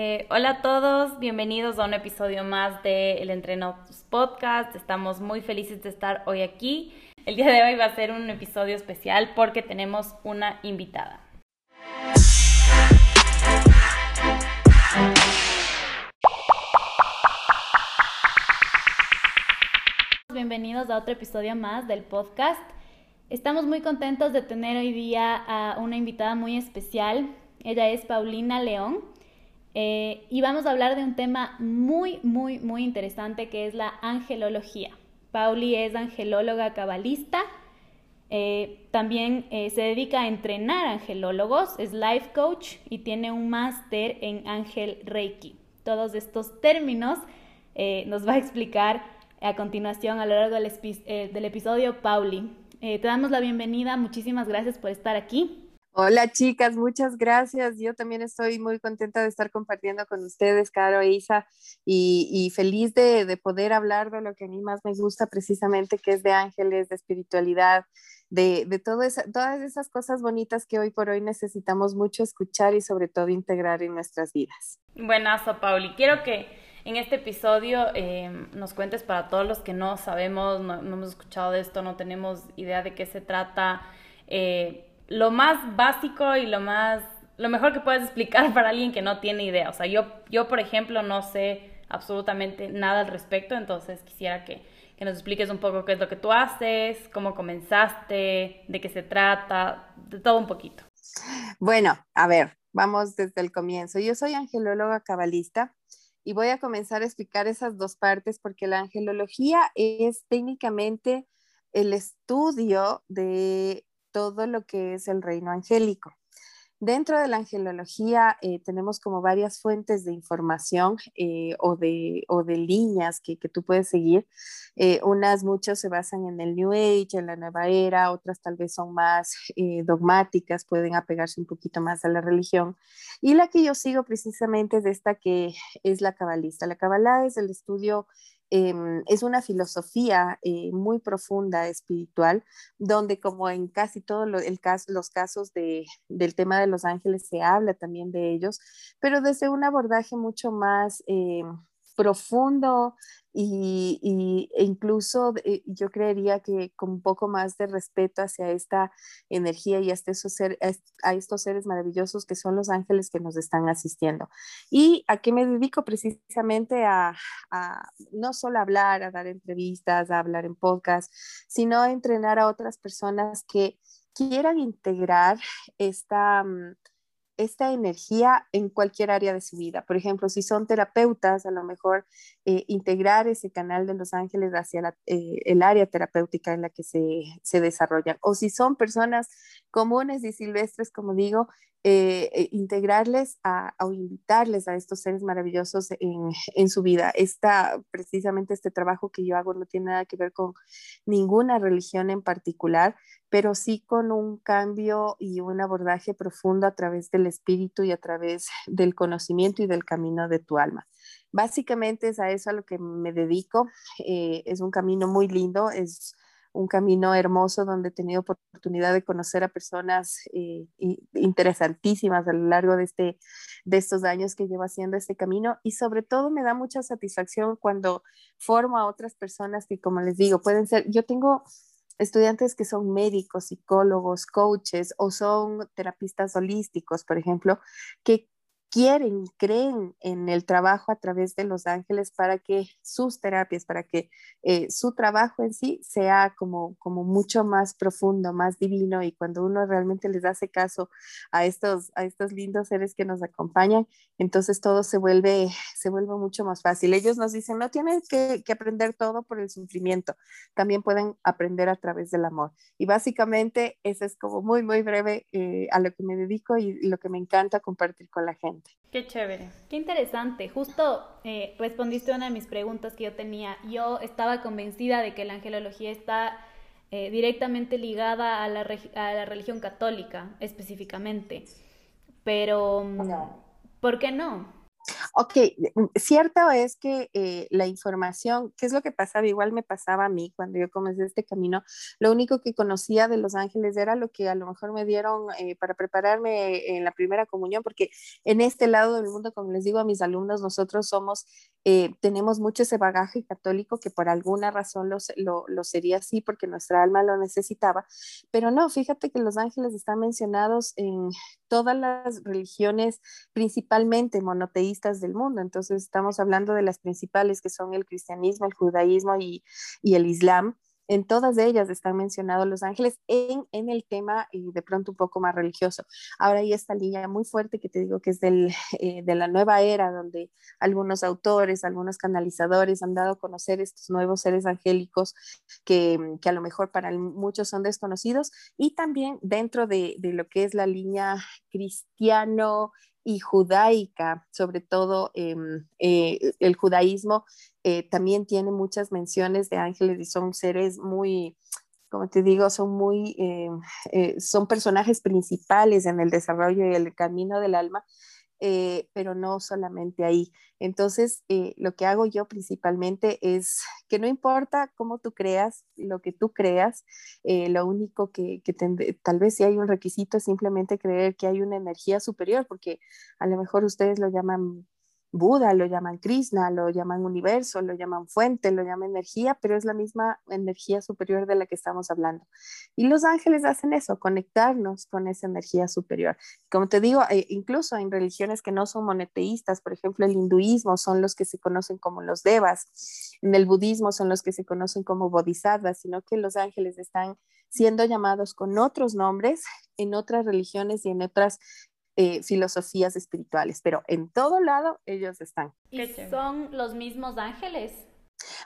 Eh, hola a todos, bienvenidos a un episodio más de El Entreno Podcast. Estamos muy felices de estar hoy aquí. El día de hoy va a ser un episodio especial porque tenemos una invitada. Bienvenidos a otro episodio más del podcast. Estamos muy contentos de tener hoy día a una invitada muy especial. Ella es Paulina León eh, y vamos a hablar de un tema muy, muy, muy interesante que es la angelología. Pauli es angelóloga cabalista. Eh, también eh, se dedica a entrenar angelólogos, es life coach y tiene un máster en ángel reiki. Todos estos términos nos va a explicar a continuación a lo largo del, del episodio Pauli. te damos la bienvenida, muchísimas gracias por estar aquí. Hola chicas, muchas gracias. Yo también estoy muy contenta de estar compartiendo con ustedes, Caro e Isa, y, feliz de, poder hablar de lo que a mí más me gusta precisamente, que es de ángeles, de espiritualidad, de, de todas esas cosas bonitas que hoy por hoy necesitamos mucho escuchar y sobre todo integrar en nuestras vidas. Buenazo, Pauli. Quiero que en este episodio em, nos cuentes para todos los que no sabemos, no, hemos escuchado de esto, no tenemos idea de qué se trata. Eh, lo más básico y lo más, lo mejor que puedes explicar para alguien que no tiene idea. O sea, yo, yo por ejemplo, no sé absolutamente nada al respecto, entonces quisiera que, que nos expliques un poco qué es lo que tú haces, cómo comenzaste, de qué se trata, de todo un poquito. Bueno, a ver, vamos desde el comienzo. Yo soy angelóloga cabalista y voy a comenzar a explicar esas dos partes porque la angelología es técnicamente el estudio de todo lo que es el reino angélico. Dentro de la angelología eh, tenemos como varias fuentes de información eh, o, de, o, de, líneas que, que tú puedes seguir. Eh, unas, muchas se basan en el New Age, en la nueva era, otras tal vez son más dogmáticas, pueden apegarse un poquito más a la religión. Y la que yo sigo precisamente es esta que es la cabalista. La cabalá es el estudio Em, es una filosofía eh, muy profunda, espiritual, donde como en casi todos los casos del tema de los ángeles se habla también de ellos, pero desde un abordaje mucho más em, profundo y, e incluso eh, yo creería que con un poco más de respeto hacia esta energía y hasta esos a estos seres maravillosos que son los ángeles que nos están asistiendo. ¿Y a qué me dedico? Precisamente a, a no solo hablar, a dar entrevistas, a hablar en podcast, sino a entrenar a otras personas que quieran integrar esta... Mm, esta energía en cualquier área de su vida. Por ejemplo, si son terapeutas, a lo mejor eh, integrar ese canal de los ángeles hacia eh, el área terapéutica en la que se, se desarrollan. O si son personas comunes y silvestres, como digo, eh, eh, integrarles a, o invitarles a estos seres maravillosos en, en, su vida. Esta, precisamente este trabajo que yo hago no tiene nada que ver con ninguna religión en particular, pero sí con un cambio y un abordaje profundo a través del espíritu y a través del conocimiento y del camino de tu alma. Básicamente es a eso a lo que me dedico. Eh, es un camino muy lindo, es un camino hermoso donde he tenido oportunidad de conocer a personas eh, interesantísimas a lo largo de, este, de estos años que llevo haciendo este camino y sobre todo me da mucha satisfacción cuando formo a otras personas que, como les digo, pueden ser, yo tengo estudiantes que son médicos, psicólogos, coaches o son terapistas holísticos, por ejemplo, que quieren, creen en el trabajo a través de los ángeles para que sus terapias, para que eh, su trabajo en sí sea como, como mucho más profundo, más divino y cuando uno realmente les hace caso a estos, a estos lindos seres que nos acompañan, entonces todo se vuelve, se vuelve mucho más fácil. Ellos nos dicen, no tienen que, aprender todo por el sufrimiento, también pueden aprender a través del amor. Y básicamente eso es como muy, muy breve eh, a lo que me dedico y lo que me encanta compartir con la gente. Qué chévere. Qué interesante. Justo eh, respondiste a una de mis preguntas que yo tenía. Yo estaba convencida de que la angelología está eh, directamente ligada a la, a la, religión católica específicamente. Pero, ¿por qué no? Ok, mm, cierto es que eh, la información, ¿qué es lo que pasaba? Igual me pasaba a mí cuando yo comencé este camino. Lo único que conocía de los ángeles era lo que a lo mejor me dieron eh, para prepararme en la primera comunión, porque en este lado del mundo, como les digo a mis alumnos, nosotros somos, eh, tenemos mucho ese bagaje católico que por alguna razón lo, lo, lo sería así, porque nuestra alma lo necesitaba. Pero no, fíjate que los ángeles están mencionados en todas las religiones, principalmente monoteístas del mundo. Entonces, estamos hablando de las principales que son el cristianismo, el judaísmo y, el islam en todas ellas están mencionados los ángeles en, el tema y de pronto un poco más religioso. Ahora hay esta línea muy fuerte que te digo que es del, eh, de la nueva era, donde algunos autores, algunos canalizadores han dado a conocer estos nuevos seres angélicos que, que a lo mejor para muchos son desconocidos y también dentro de, de lo que es la línea cristiano y judaica, sobre todo em, eh, el judaísmo eh, también tiene muchas menciones de ángeles y son seres muy, como te digo, son muy, em, son personajes principales en el desarrollo y el camino del alma eh, pero no solamente ahí. Entonces, eh, lo que hago yo principalmente es que no importa cómo tú creas, lo que tú creas, eh, lo único que, que tal vez si hay un requisito es simplemente creer que hay una energía superior, porque a lo mejor ustedes lo llaman Buda, lo llaman Krishna, lo llaman universo, lo llaman fuente, lo llaman energía, pero es la misma energía superior de la que estamos hablando. Y los ángeles hacen eso, conectarnos con esa energía superior. Como te digo, eh, incluso en religiones que no son monoteístas, por ejemplo, el hinduismo son los que se conocen como los devas, en el budismo son los que se conocen como bodhisattvas, sino que los ángeles están siendo llamados con otros nombres en otras religiones y en otras eh, filosofías espirituales, pero en todo lado ellos están. ¿Y son los mismos ángeles?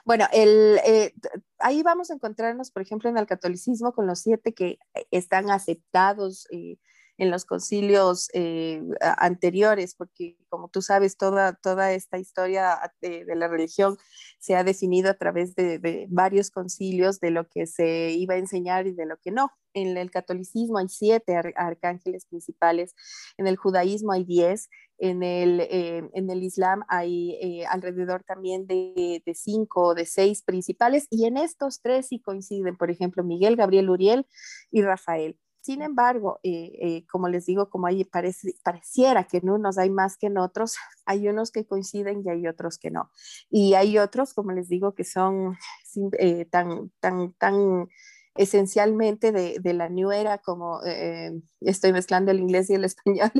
Bueno, el, eh, ahí vamos a encontrarnos, por ejemplo, en el catolicismo con los siete que están aceptados eh, en los concilios anteriores, porque como tú sabes, toda, toda esta historia de, la religión se ha definido a través de, de, varios concilios de lo que se iba a enseñar y de lo que no en el catolicismo hay siete arcángeles principales, en el judaísmo hay diez, en el, eh, en el islam hay eh, alrededor también de, de, cinco o de seis principales, y en estos tres sí coinciden, por ejemplo, Miguel, Gabriel, Uriel y Rafael. Sin embargo, eh, como les digo, como ahí parece, pareciera que en unos hay más que en otros, hay unos que coinciden y hay otros que no. Y hay otros, como les digo, que son tan, tan, tan esencialmente de, de, la New Era, como eh, estoy mezclando el inglés y el español,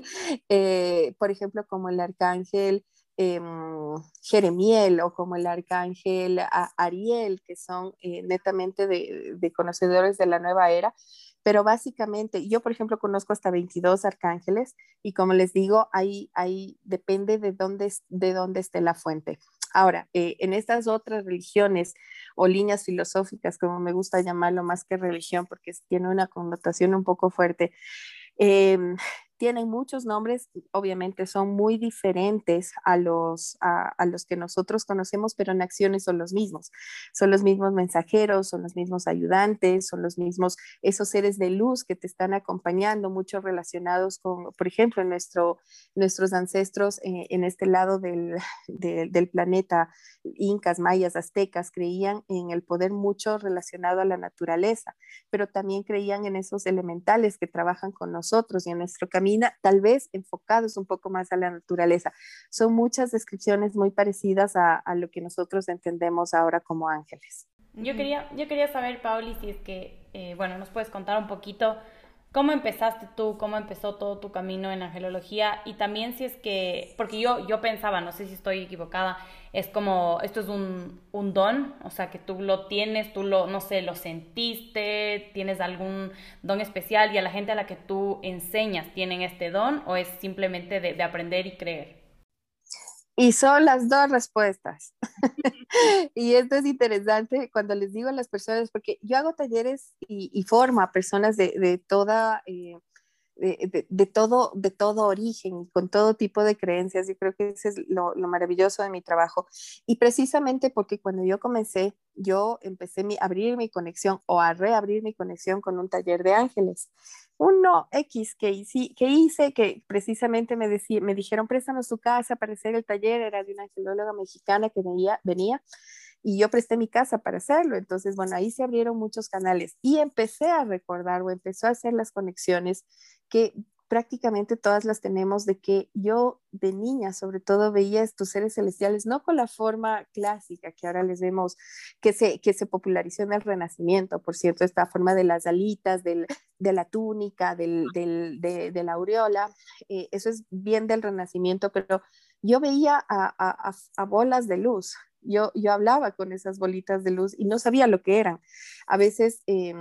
eh, por ejemplo, como el arcángel eh, Jeremiel o como el arcángel Ariel, que son eh, netamente de, de, conocedores de la nueva era. Pero básicamente, yo por ejemplo conozco hasta 22 arcángeles y como les digo, ahí, ahí depende de dónde, de dónde esté la fuente. Ahora, eh, en estas otras religiones o líneas filosóficas, como me gusta llamarlo más que religión, porque tiene una connotación un poco fuerte, em, tienen muchos nombres, obviamente son muy diferentes a los, a, los que nosotros conocemos, pero en acciones son los mismos. Son los mismos mensajeros, son los mismos ayudantes, son los mismos, esos seres de luz que te están acompañando, muchos relacionados con, por ejemplo, nuestro, nuestros ancestros eh, en este lado del, del planeta, incas, mayas, aztecas, creían en el poder mucho relacionado a la naturaleza, pero también creían en esos elementales que trabajan con nosotros y en nuestro camino tal vez enfocados un poco más a la naturaleza. Son muchas descripciones muy parecidas a, a lo que nosotros entendemos ahora como ángeles. Yo quería, yo quería saber, Pauli, si es que, eh, bueno, nos puedes contar un poquito cómo empezaste tú, cómo empezó todo tu camino en angelología y también si es que, porque yo, yo pensaba, no sé si estoy equivocada, es como, esto es un, un, don, o sea, que tú lo tienes, tú lo, no sé, lo sentiste, tienes algún don especial y a la gente a la que tú enseñas tienen este don o es simplemente de, de aprender y creer. Y son las dos respuestas. y esto es interesante cuando les digo a las personas, porque yo hago talleres y, y formo a personas de, de toda... Eh, de, de, todo, de todo origen, con todo tipo de creencias. Yo creo que ese es lo, lo, maravilloso de mi trabajo. Y precisamente porque cuando yo comencé, yo empecé a abrir mi conexión o a reabrir mi conexión con un taller de ángeles. Uno X que hice, que hice, que precisamente me, me dijeron, préstanos tu casa para hacer el taller, era de una angelóloga mexicana que venía, venía y yo presté mi casa para hacerlo. Entonces, bueno, ahí se abrieron muchos canales y empecé a recordar o empezó a hacer las conexiones que prácticamente todas las tenemos de que yo de niña sobre todo veía estos seres celestiales no con la forma clásica que ahora les vemos que se, que se popularizó en el Renacimiento, por cierto, esta forma de las alitas, del, de la túnica, del, del, de, la aureola, eh, eso es bien del Renacimiento, pero yo veía a, a, a bolas de luz, yo, yo hablaba con esas bolitas de luz y no sabía lo que eran. A veces em,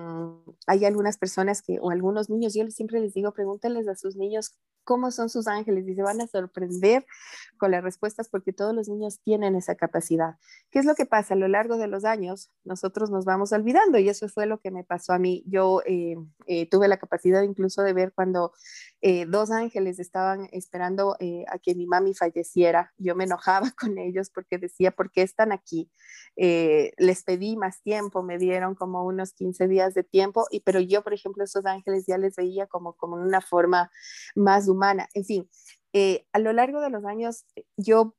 hay algunas personas que, o algunos niños, yo siempre les digo, pregúntenles a sus niños cómo son sus ángeles y se van a sorprender con las respuestas porque todos los niños tienen esa capacidad. ¿Qué es lo que pasa? A lo largo de los años nosotros nos vamos olvidando y eso fue lo que me pasó a mí. Yo eh, eh, tuve la capacidad incluso de ver cuando eh, dos ángeles estaban esperando a que mi mami falleciera. Yo me enojaba con ellos porque decía, ¿por qué están aquí? les pedí más tiempo, me dieron como unos 15 días de tiempo, y, pero yo, por ejemplo, esos ángeles ya les veía como, como una forma más humana. En fin, eh, a lo largo de los años yo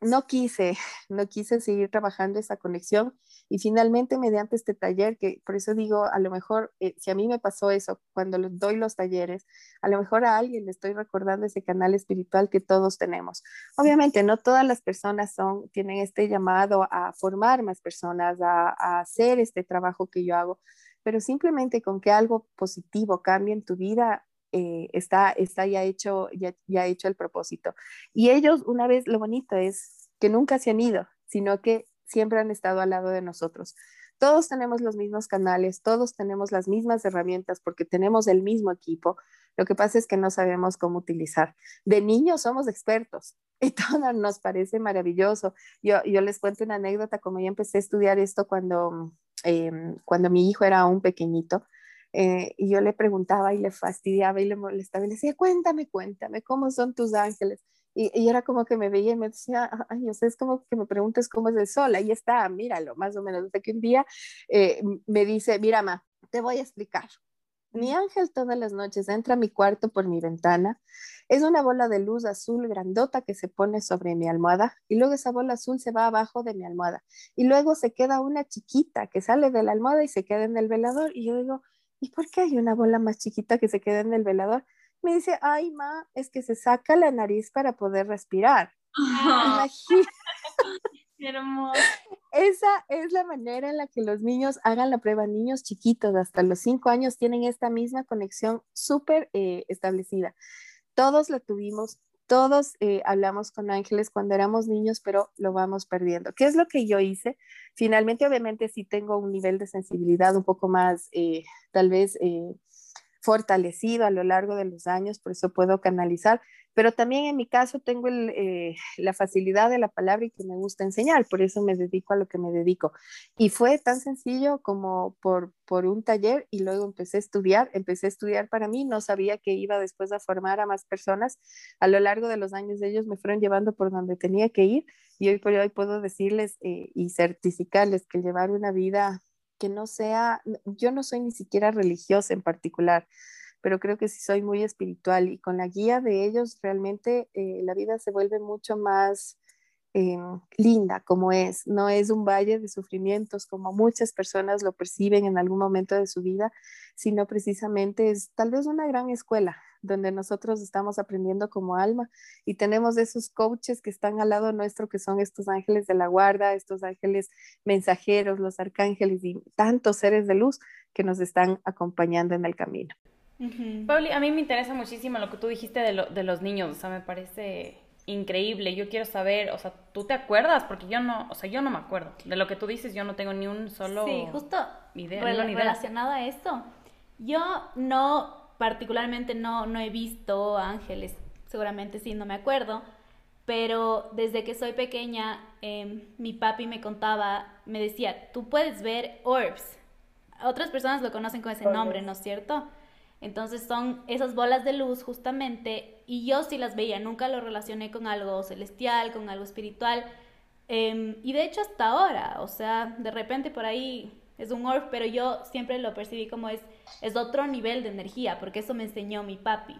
no quise, no quise seguir trabajando esa conexión y finalmente mediante este taller, que por eso digo, a lo mejor eh, si a mí me pasó eso cuando doy los talleres, a lo mejor a alguien le estoy recordando ese canal espiritual que todos tenemos. Obviamente no todas las personas son, tienen este llamado a formar más personas, a hacer este trabajo que yo hago, pero simplemente con que algo positivo cambie en tu vida, eh, está, está ya, hecho, ya, ya hecho el propósito. Y ellos, una vez, lo bonito es que nunca se han ido, sino que siempre han estado al lado de nosotros. Todos tenemos los mismos canales, todos tenemos las mismas herramientas porque tenemos el mismo equipo. Lo que pasa es que no sabemos cómo utilizar. De niños somos expertos y todo nos parece maravilloso. Yo, yo les cuento una anécdota, como yo empecé a estudiar esto cuando, em, cuando mi hijo era un pequeñito. Eh, y yo le preguntaba y le fastidiaba y le molestaba y le decía, cuéntame, cuéntame, ¿cómo son tus ángeles? Y, y, era como que me veía y me decía, ay, o sea, es como que me preguntes cómo es el sol, ahí está, míralo, más o menos. Hasta que un día eh, me dice, mira, ma, te voy a explicar. Mi ángel todas las noches entra a mi cuarto por mi ventana. Es una bola de luz azul grandota que se pone sobre mi almohada y luego esa bola azul se va abajo de mi almohada y luego se queda una chiquita que sale de la almohada y se queda en el velador y yo digo, ¿y por qué hay una bola más chiquita que se queda en el velador? Me dice, ay, ma, es que se saca la nariz para poder respirar. hermoso. Esa es la manera en la que los niños hagan la prueba. Niños chiquitos, hasta los cinco años, tienen esta misma conexión súper eh, establecida. Todos la tuvimos, todos eh, hablamos con ángeles cuando éramos niños, pero lo vamos perdiendo. ¿Qué es lo que yo hice? Finalmente, obviamente, sí tengo un nivel de sensibilidad un poco más, eh, tal vez, eh, fortalecido a lo largo de los años, por eso puedo canalizar, pero también en mi caso tengo eh, la facilidad de la palabra y que me gusta enseñar, por eso me dedico a lo que me dedico. Y fue tan sencillo como por, un taller y luego empecé a estudiar, empecé a estudiar para mí, no sabía que iba después a formar a más personas. A lo largo de los años ellos me fueron llevando por donde tenía que ir y hoy por hoy puedo decirles eh, y certificarles que llevar una vida que no sea, yo no soy ni siquiera religiosa en particular, pero creo que sí soy muy espiritual y con la guía de ellos realmente eh, la vida se vuelve mucho más em, linda como es, no es un valle de sufrimientos como muchas personas lo perciben en algún momento de su vida, sino precisamente es tal vez una gran escuela donde nosotros estamos aprendiendo como alma y tenemos esos coaches que están al lado nuestro, que son estos ángeles de la guarda, estos ángeles mensajeros, los arcángeles y tantos seres de luz que nos están acompañando en el camino. Pauli, a mí me interesa muchísimo lo que tú dijiste de, de los niños, o sea, me parece increíble. Yo quiero saber, o sea, ¿tú te acuerdas? Porque yo no, o sea, yo no me acuerdo. De lo que tú dices, yo no tengo ni un solo Sí, justo idea, relacionado a esto. Yo no particularmente no, no he visto ángeles, seguramente sí, no me acuerdo, pero desde que soy pequeña, em, mi papi me contaba, me decía, tú puedes ver orbs. Otras personas lo conocen con ese nombre, ¿no es cierto? Entonces son esas bolas de luz justamente, y yo sí las veía, nunca lo relacioné con algo celestial, con algo espiritual, em, y de hecho hasta ahora, o sea, de repente por ahí es un orf, pero yo siempre lo percibí como es, es otro nivel de energía, porque eso me enseñó mi papi.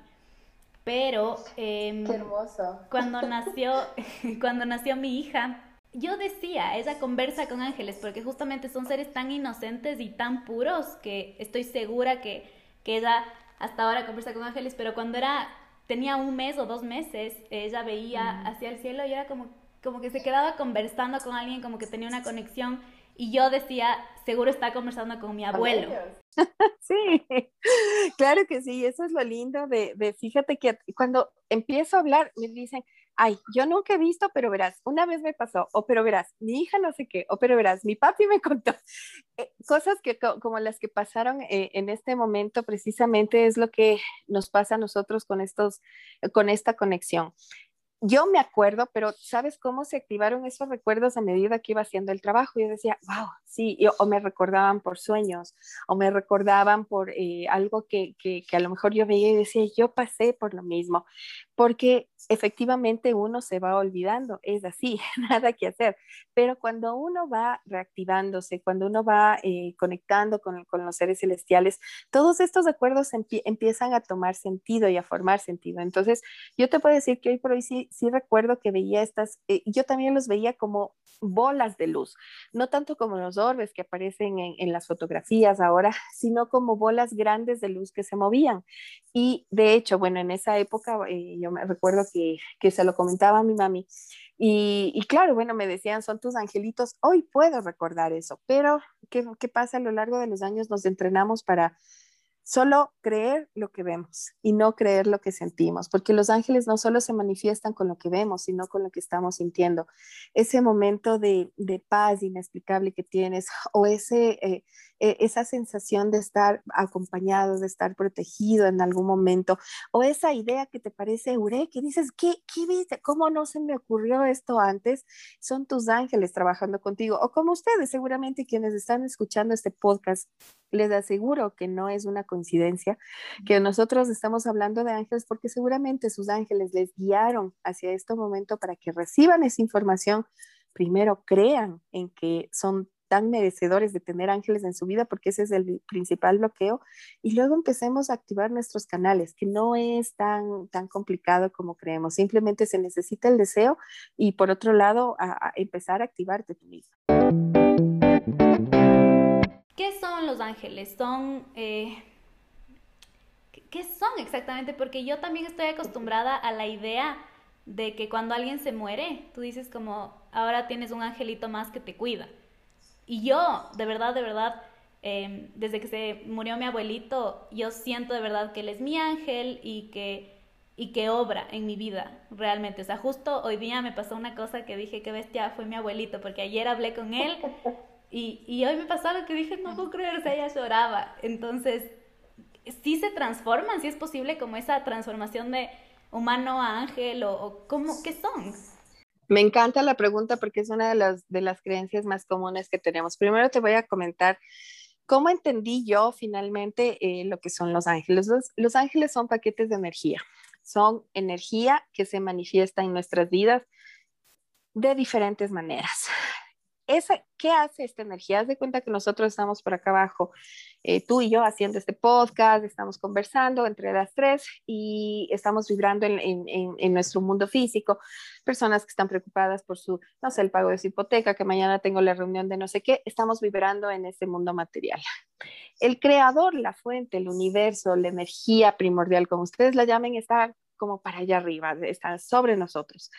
Pero em, Qué hermoso. cuando nació, cuando nació mi hija, yo decía, ella conversa con ángeles, porque justamente son seres tan inocentes y tan puros que estoy segura que, que ella hasta ahora conversa con ángeles, pero cuando era, tenía un mes o dos meses, ella veía hacia el cielo y era como, como que se quedaba conversando con alguien, como que tenía una conexión y yo decía, seguro está conversando con mi abuelo. Sí, claro que sí, eso es lo lindo de, de, fíjate que cuando empiezo a hablar me dicen, ay, yo nunca he visto, pero verás, una vez me pasó, o pero verás, mi hija no sé qué, o pero verás, mi papi me contó. Eh, cosas que como las que pasaron eh, en este momento precisamente es lo que nos pasa a nosotros con estos, con esta conexión yo me acuerdo, pero ¿sabes cómo se activaron esos recuerdos a medida que iba haciendo el trabajo? Yo decía, wow, sí, o me recordaban por sueños, o me recordaban por eh, algo que, que, que, a lo mejor yo veía y decía, yo pasé por lo mismo, porque efectivamente uno se va olvidando, es así, nada que hacer, pero cuando uno va reactivándose, cuando uno va eh, conectando con, con, los seres celestiales, todos estos recuerdos empiezan a tomar sentido y a formar sentido. Entonces, yo te puedo decir que hoy por hoy sí, sí recuerdo que veía estas, eh, yo también los veía como bolas de luz, no tanto como los orbes que aparecen en, en las fotografías ahora, sino como bolas grandes de luz que se movían. Y de hecho, bueno, en esa época eh, yo me recuerdo que, que, se lo comentaba a mi mami. Y, y, claro, bueno, me decían, son tus angelitos. Hoy puedo recordar eso, pero ¿qué, ¿qué pasa a lo largo de los años? Nos entrenamos para Solo creer lo que vemos y no creer lo que sentimos, porque los ángeles no solo se manifiestan con lo que vemos, sino con lo que estamos sintiendo. Ese momento de, paz inexplicable que tienes o ese, eh, eh, esa sensación de estar acompañado, de estar protegido en algún momento, o esa idea que te parece eureka, que dices, ¿qué, qué viste? ¿Cómo no se me ocurrió esto antes? Son tus ángeles trabajando contigo, o como ustedes, seguramente quienes están escuchando este podcast les aseguro que no es una coincidencia que nosotros estamos hablando de ángeles porque seguramente sus ángeles les guiaron hacia este momento para que reciban esa información. Primero crean en que son tan merecedores de tener ángeles en su vida porque ese es el principal bloqueo y luego empecemos a activar nuestros canales que no es tan tan complicado como creemos. Simplemente se necesita el deseo y por otro lado a, empezar a activarte tú mismo ¿Qué son los ángeles? Son... Eh, ¿Qué son exactamente? Porque yo también estoy acostumbrada a la idea de que cuando alguien se muere, tú dices como, ahora tienes un angelito más que te cuida. Y yo, de verdad, de verdad, em, desde que se murió mi abuelito, yo siento de verdad que él es mi ángel y que, y que obra en mi vida, realmente. O sea, justo hoy día me pasó una cosa que dije, qué bestia, fue mi abuelito, porque ayer hablé con él Y, y hoy me pasó lo que dije, no puedo creer, o sea, ella lloraba. Entonces, sí se transforman, sí es posible como esa transformación de humano a ángel o, o ¿cómo, qué son? Me encanta la pregunta porque es una de las, de las creencias más comunes que tenemos. Primero te voy a comentar cómo entendí yo finalmente eh, lo que son los ángeles. Los, los ángeles son paquetes de energía, son energía que se manifiesta en nuestras vidas de diferentes maneras esa, ¿qué hace esta energía? Haz de cuenta que nosotros estamos por acá abajo, eh, tú y yo haciendo este podcast, estamos conversando entre las tres y estamos vibrando en, en, en, nuestro mundo físico. Personas que están preocupadas por su, no sé, el pago de su hipoteca, que mañana tengo la reunión de no sé qué, estamos vibrando en este mundo material. El creador, la fuente, el universo, la energía primordial, como ustedes la llamen, está como para allá arriba, está sobre nosotros.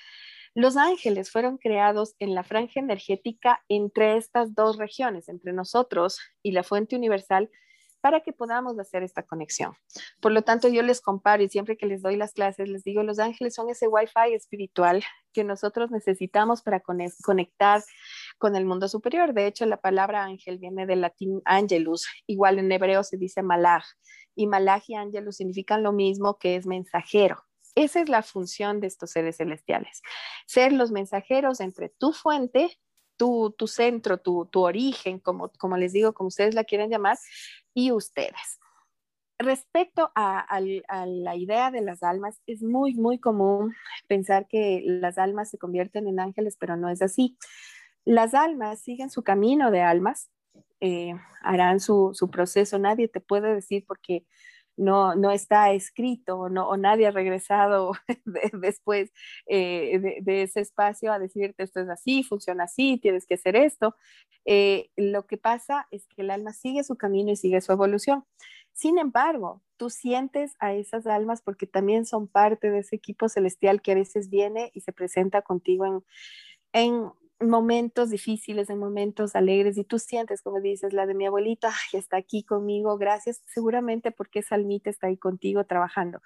Los ángeles fueron creados en la franja energética entre estas dos regiones, entre nosotros y la fuente universal, para que podamos hacer esta conexión. Por lo tanto, yo les comparo y siempre que les doy las clases, les digo, los ángeles son ese Wi-Fi espiritual que nosotros necesitamos para conectar con el mundo superior. De hecho, la palabra ángel viene del latín angelus, igual en hebreo se dice malach, y malach y angelus significan lo mismo que es mensajero. Esa es la función de estos seres celestiales, ser los mensajeros entre tu fuente, tu, tu centro, tu, tu origen, como, como les digo, como ustedes la quieren llamar, y ustedes. Respecto a, la idea de las almas, es muy, muy común pensar que las almas se convierten en ángeles, pero no es así. Las almas siguen su camino de almas eh, harán su, su, proceso. Nadie te puede decir porque no, no está escrito no, o nadie ha regresado después eh, de, ese espacio a decirte esto es así, funciona así, tienes que hacer esto. Eh, lo que pasa es que el alma sigue su camino y sigue su evolución. Sin embargo, tú sientes a esas almas porque también son parte de ese equipo celestial que a veces viene y se presenta contigo en, en momentos difíciles, en momentos alegres, y tú sientes, como dices, la de mi abuelita, está aquí conmigo, gracias, seguramente porque esa almita está ahí contigo trabajando.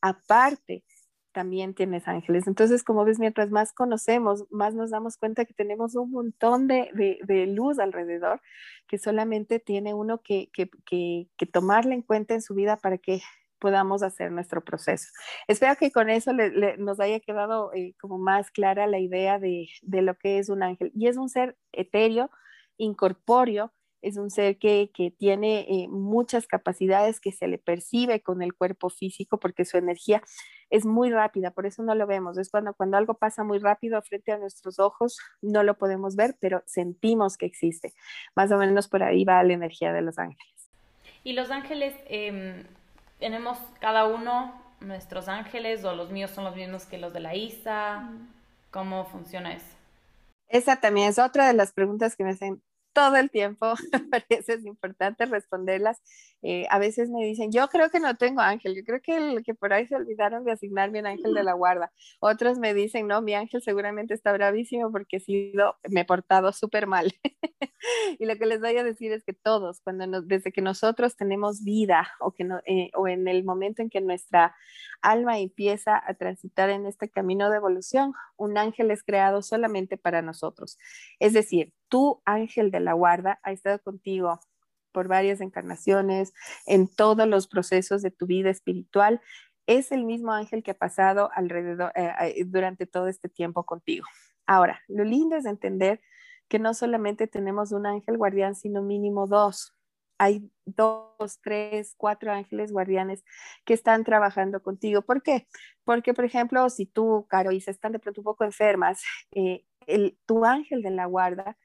Aparte, también tienes ángeles. Entonces, como ves, mientras más conocemos, más nos damos cuenta que tenemos un montón de, de, luz alrededor, que solamente tiene uno que, que, que, que tomarla en cuenta en su vida para que podamos hacer nuestro proceso. Espero que con eso nos haya quedado eh, como más clara la idea de, lo que es un ángel. Y es un ser etéreo, incorpóreo, es un ser que, tiene eh, muchas capacidades que se le percibe con el cuerpo físico porque su energía es muy rápida, por eso no lo vemos. Es cuando, cuando algo pasa muy rápido frente a nuestros ojos, no lo podemos ver, pero sentimos que existe. Más o menos por ahí va la energía de los ángeles. Y los ángeles, em, tenemos cada uno nuestros ángeles o los míos son los mismos que los de la ISA. ¿Cómo funciona eso? Esa también es otra de las preguntas que me hacen todo el tiempo, parece es importante responderlas. Eh, a veces me dicen, yo creo que no tengo ángel, yo creo que, el, que por ahí se olvidaron de asignarme un ángel de la guarda. Otros me dicen, no, mi ángel seguramente está bravísimo porque he sido, me he portado súper mal. y lo que les voy a decir es que todos, cuando desde que nosotros tenemos vida o, que eh, o en el momento en que nuestra alma empieza a transitar en este camino de evolución, un ángel es creado solamente para nosotros. Es decir, tu ángel de la guarda ha estado contigo por varias encarnaciones, en todos los procesos de tu vida espiritual. Es el mismo ángel que ha pasado alrededor eh, eh, durante todo este tiempo contigo. Ahora, lo lindo es entender que no solamente tenemos un ángel guardián, sino mínimo dos. Hay dos, tres, cuatro ángeles guardianes que están trabajando contigo. ¿Por qué? Porque, por ejemplo, si tú, Caro, y se están de pronto un poco enfermas, eh, el, tu ángel de la guarda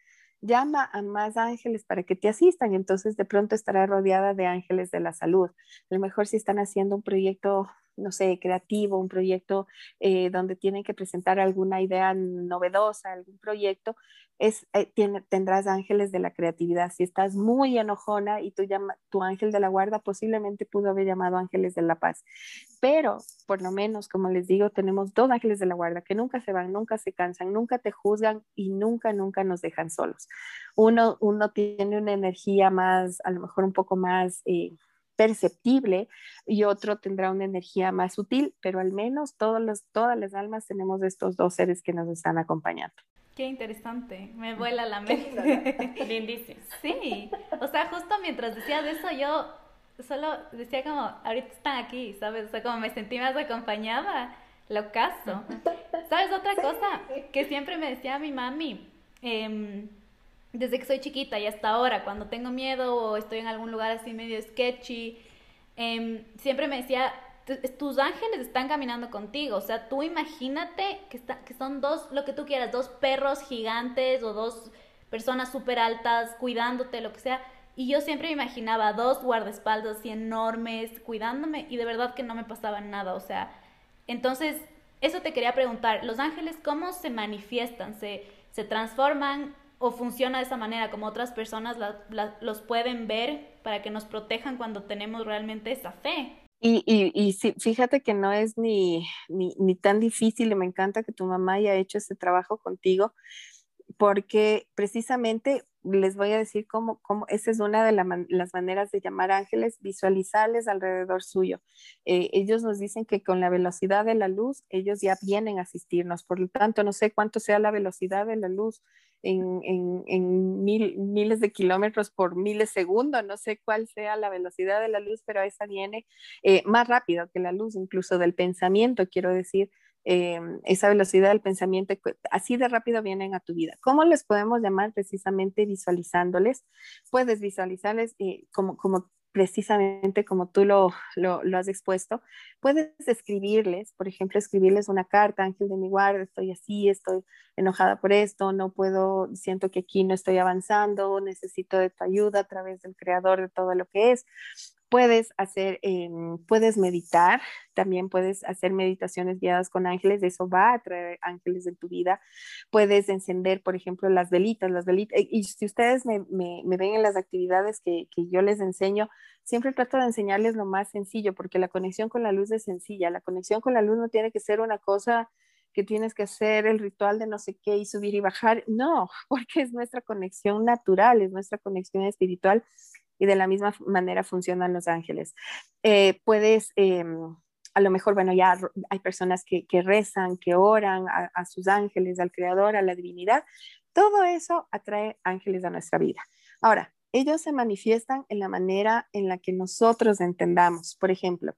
llama a más ángeles para que te asistan, entonces de pronto estará rodeada de ángeles de la salud. A lo mejor si están haciendo un proyecto no sé, creativo, un proyecto eh, donde tienen que presentar alguna idea novedosa, algún proyecto, es, eh, tendrás ángeles de la creatividad. Si estás muy enojona y tu, llama, tu ángel de la guarda posiblemente pudo haber llamado ángeles de la paz. Pero, por lo menos, como les digo, tenemos dos ángeles de la guarda que nunca se van, nunca se cansan, nunca te juzgan y nunca, nunca nos dejan solos. Uno, uno tiene una energía más, a lo mejor un poco más... Eh, perceptible y otro tendrá una energía más sutil, pero al menos todos los, todas las almas tenemos estos dos seres que nos están acompañando. Qué interesante, me vuela la mente. Lindísimo. Sí, o sea, justo mientras decías eso, yo solo decía como, ahorita están aquí, ¿sabes? O sea, como me sentí más acompañada, lo caso. ¿Sabes otra cosa? Que siempre me decía mi mami, eh, desde que soy chiquita y hasta ahora, cuando tengo miedo o estoy en algún lugar así medio sketchy, em, siempre me decía, tus ángeles están caminando contigo, o sea, tú imagínate que, que son dos, lo que tú quieras, dos perros gigantes o dos personas súper altas cuidándote, lo que sea. Y yo siempre me imaginaba dos guardaespaldas así enormes cuidándome y de verdad que no me pasaba nada, o sea, entonces, eso te quería preguntar, ¿los ángeles cómo se manifiestan? ¿Se, se transforman? O funciona de esa manera, como otras personas los pueden ver para que nos protejan cuando tenemos realmente esa fe. Y, y, y fíjate que no es ni, ni, ni, tan difícil y me encanta que tu mamá haya hecho ese trabajo contigo, porque precisamente les voy a decir cómo, cómo esa es una de las maneras de llamar ángeles, visualizarles alrededor suyo. Eh, ellos nos dicen que con la velocidad de la luz, ellos ya vienen a asistirnos. Por lo tanto, no sé cuánto sea la velocidad de la luz en, en, en mil, miles de kilómetros por milisegundo, no sé cuál sea la velocidad de la luz, pero esa viene eh, más rápido que la luz, incluso del pensamiento, quiero decir. Eh, esa velocidad del pensamiento, así de rápido vienen a tu vida. ¿Cómo les podemos llamar? Precisamente visualizándoles. Puedes visualizarles eh, como, como precisamente como tú lo, lo, has expuesto, puedes escribirles, por ejemplo, escribirles una carta, ángel de mi guarda, estoy así, estoy enojada por esto, no puedo, siento que aquí no estoy avanzando, necesito de tu ayuda a través del creador de todo lo que es puedes hacer, em, puedes meditar, también puedes hacer meditaciones guiadas con ángeles, eso va a traer ángeles en tu vida. Puedes encender, por ejemplo, las velitas, las velitas, y si ustedes me, ven en las actividades que, que yo les enseño, siempre trato de enseñarles lo más sencillo, porque la conexión con la luz es sencilla, la conexión con la luz no tiene que ser una cosa que tienes que hacer el ritual de no sé qué y subir y bajar. No, porque es nuestra conexión natural, es nuestra conexión espiritual y de la misma manera funcionan los ángeles. Eh, puedes, em, a lo mejor, bueno, ya hay personas que, rezan, que oran a, a, sus ángeles, al Creador, a la divinidad. Todo eso atrae ángeles a nuestra vida. Ahora, ellos se manifiestan en la manera en la que nosotros entendamos. Por ejemplo,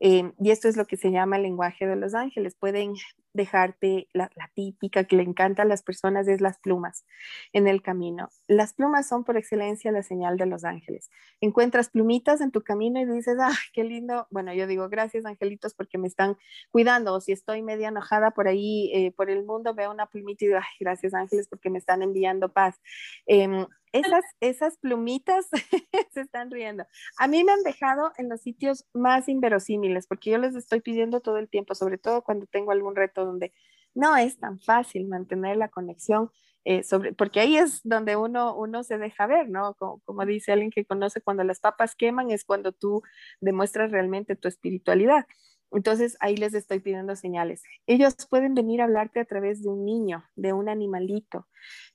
eh, y esto es lo que se llama el lenguaje de los ángeles. Pueden dejarte la, típica que le encanta a las personas es las plumas en el camino. Las plumas son por excelencia la señal de los ángeles. Encuentras plumitas en tu camino y dices, ah, qué lindo. Bueno, yo digo, gracias angelitos porque me están cuidando. O si estoy media enojada por ahí, eh, por el mundo, veo una plumita y digo, gracias ángeles porque me están enviando paz. Em, esas, esas plumitas se están riendo. A mí me han dejado en los sitios más inverosímiles, porque yo les estoy pidiendo todo el tiempo, sobre todo cuando tengo algún reto donde no es tan fácil mantener la conexión, eh, sobre, porque ahí es donde uno, uno se deja ver, ¿no? Como, como dice alguien que conoce, cuando las papas queman es cuando tú demuestras realmente tu espiritualidad. Entonces ahí les estoy pidiendo señales. Ellos pueden venir a hablarte a través de un niño, de un animalito.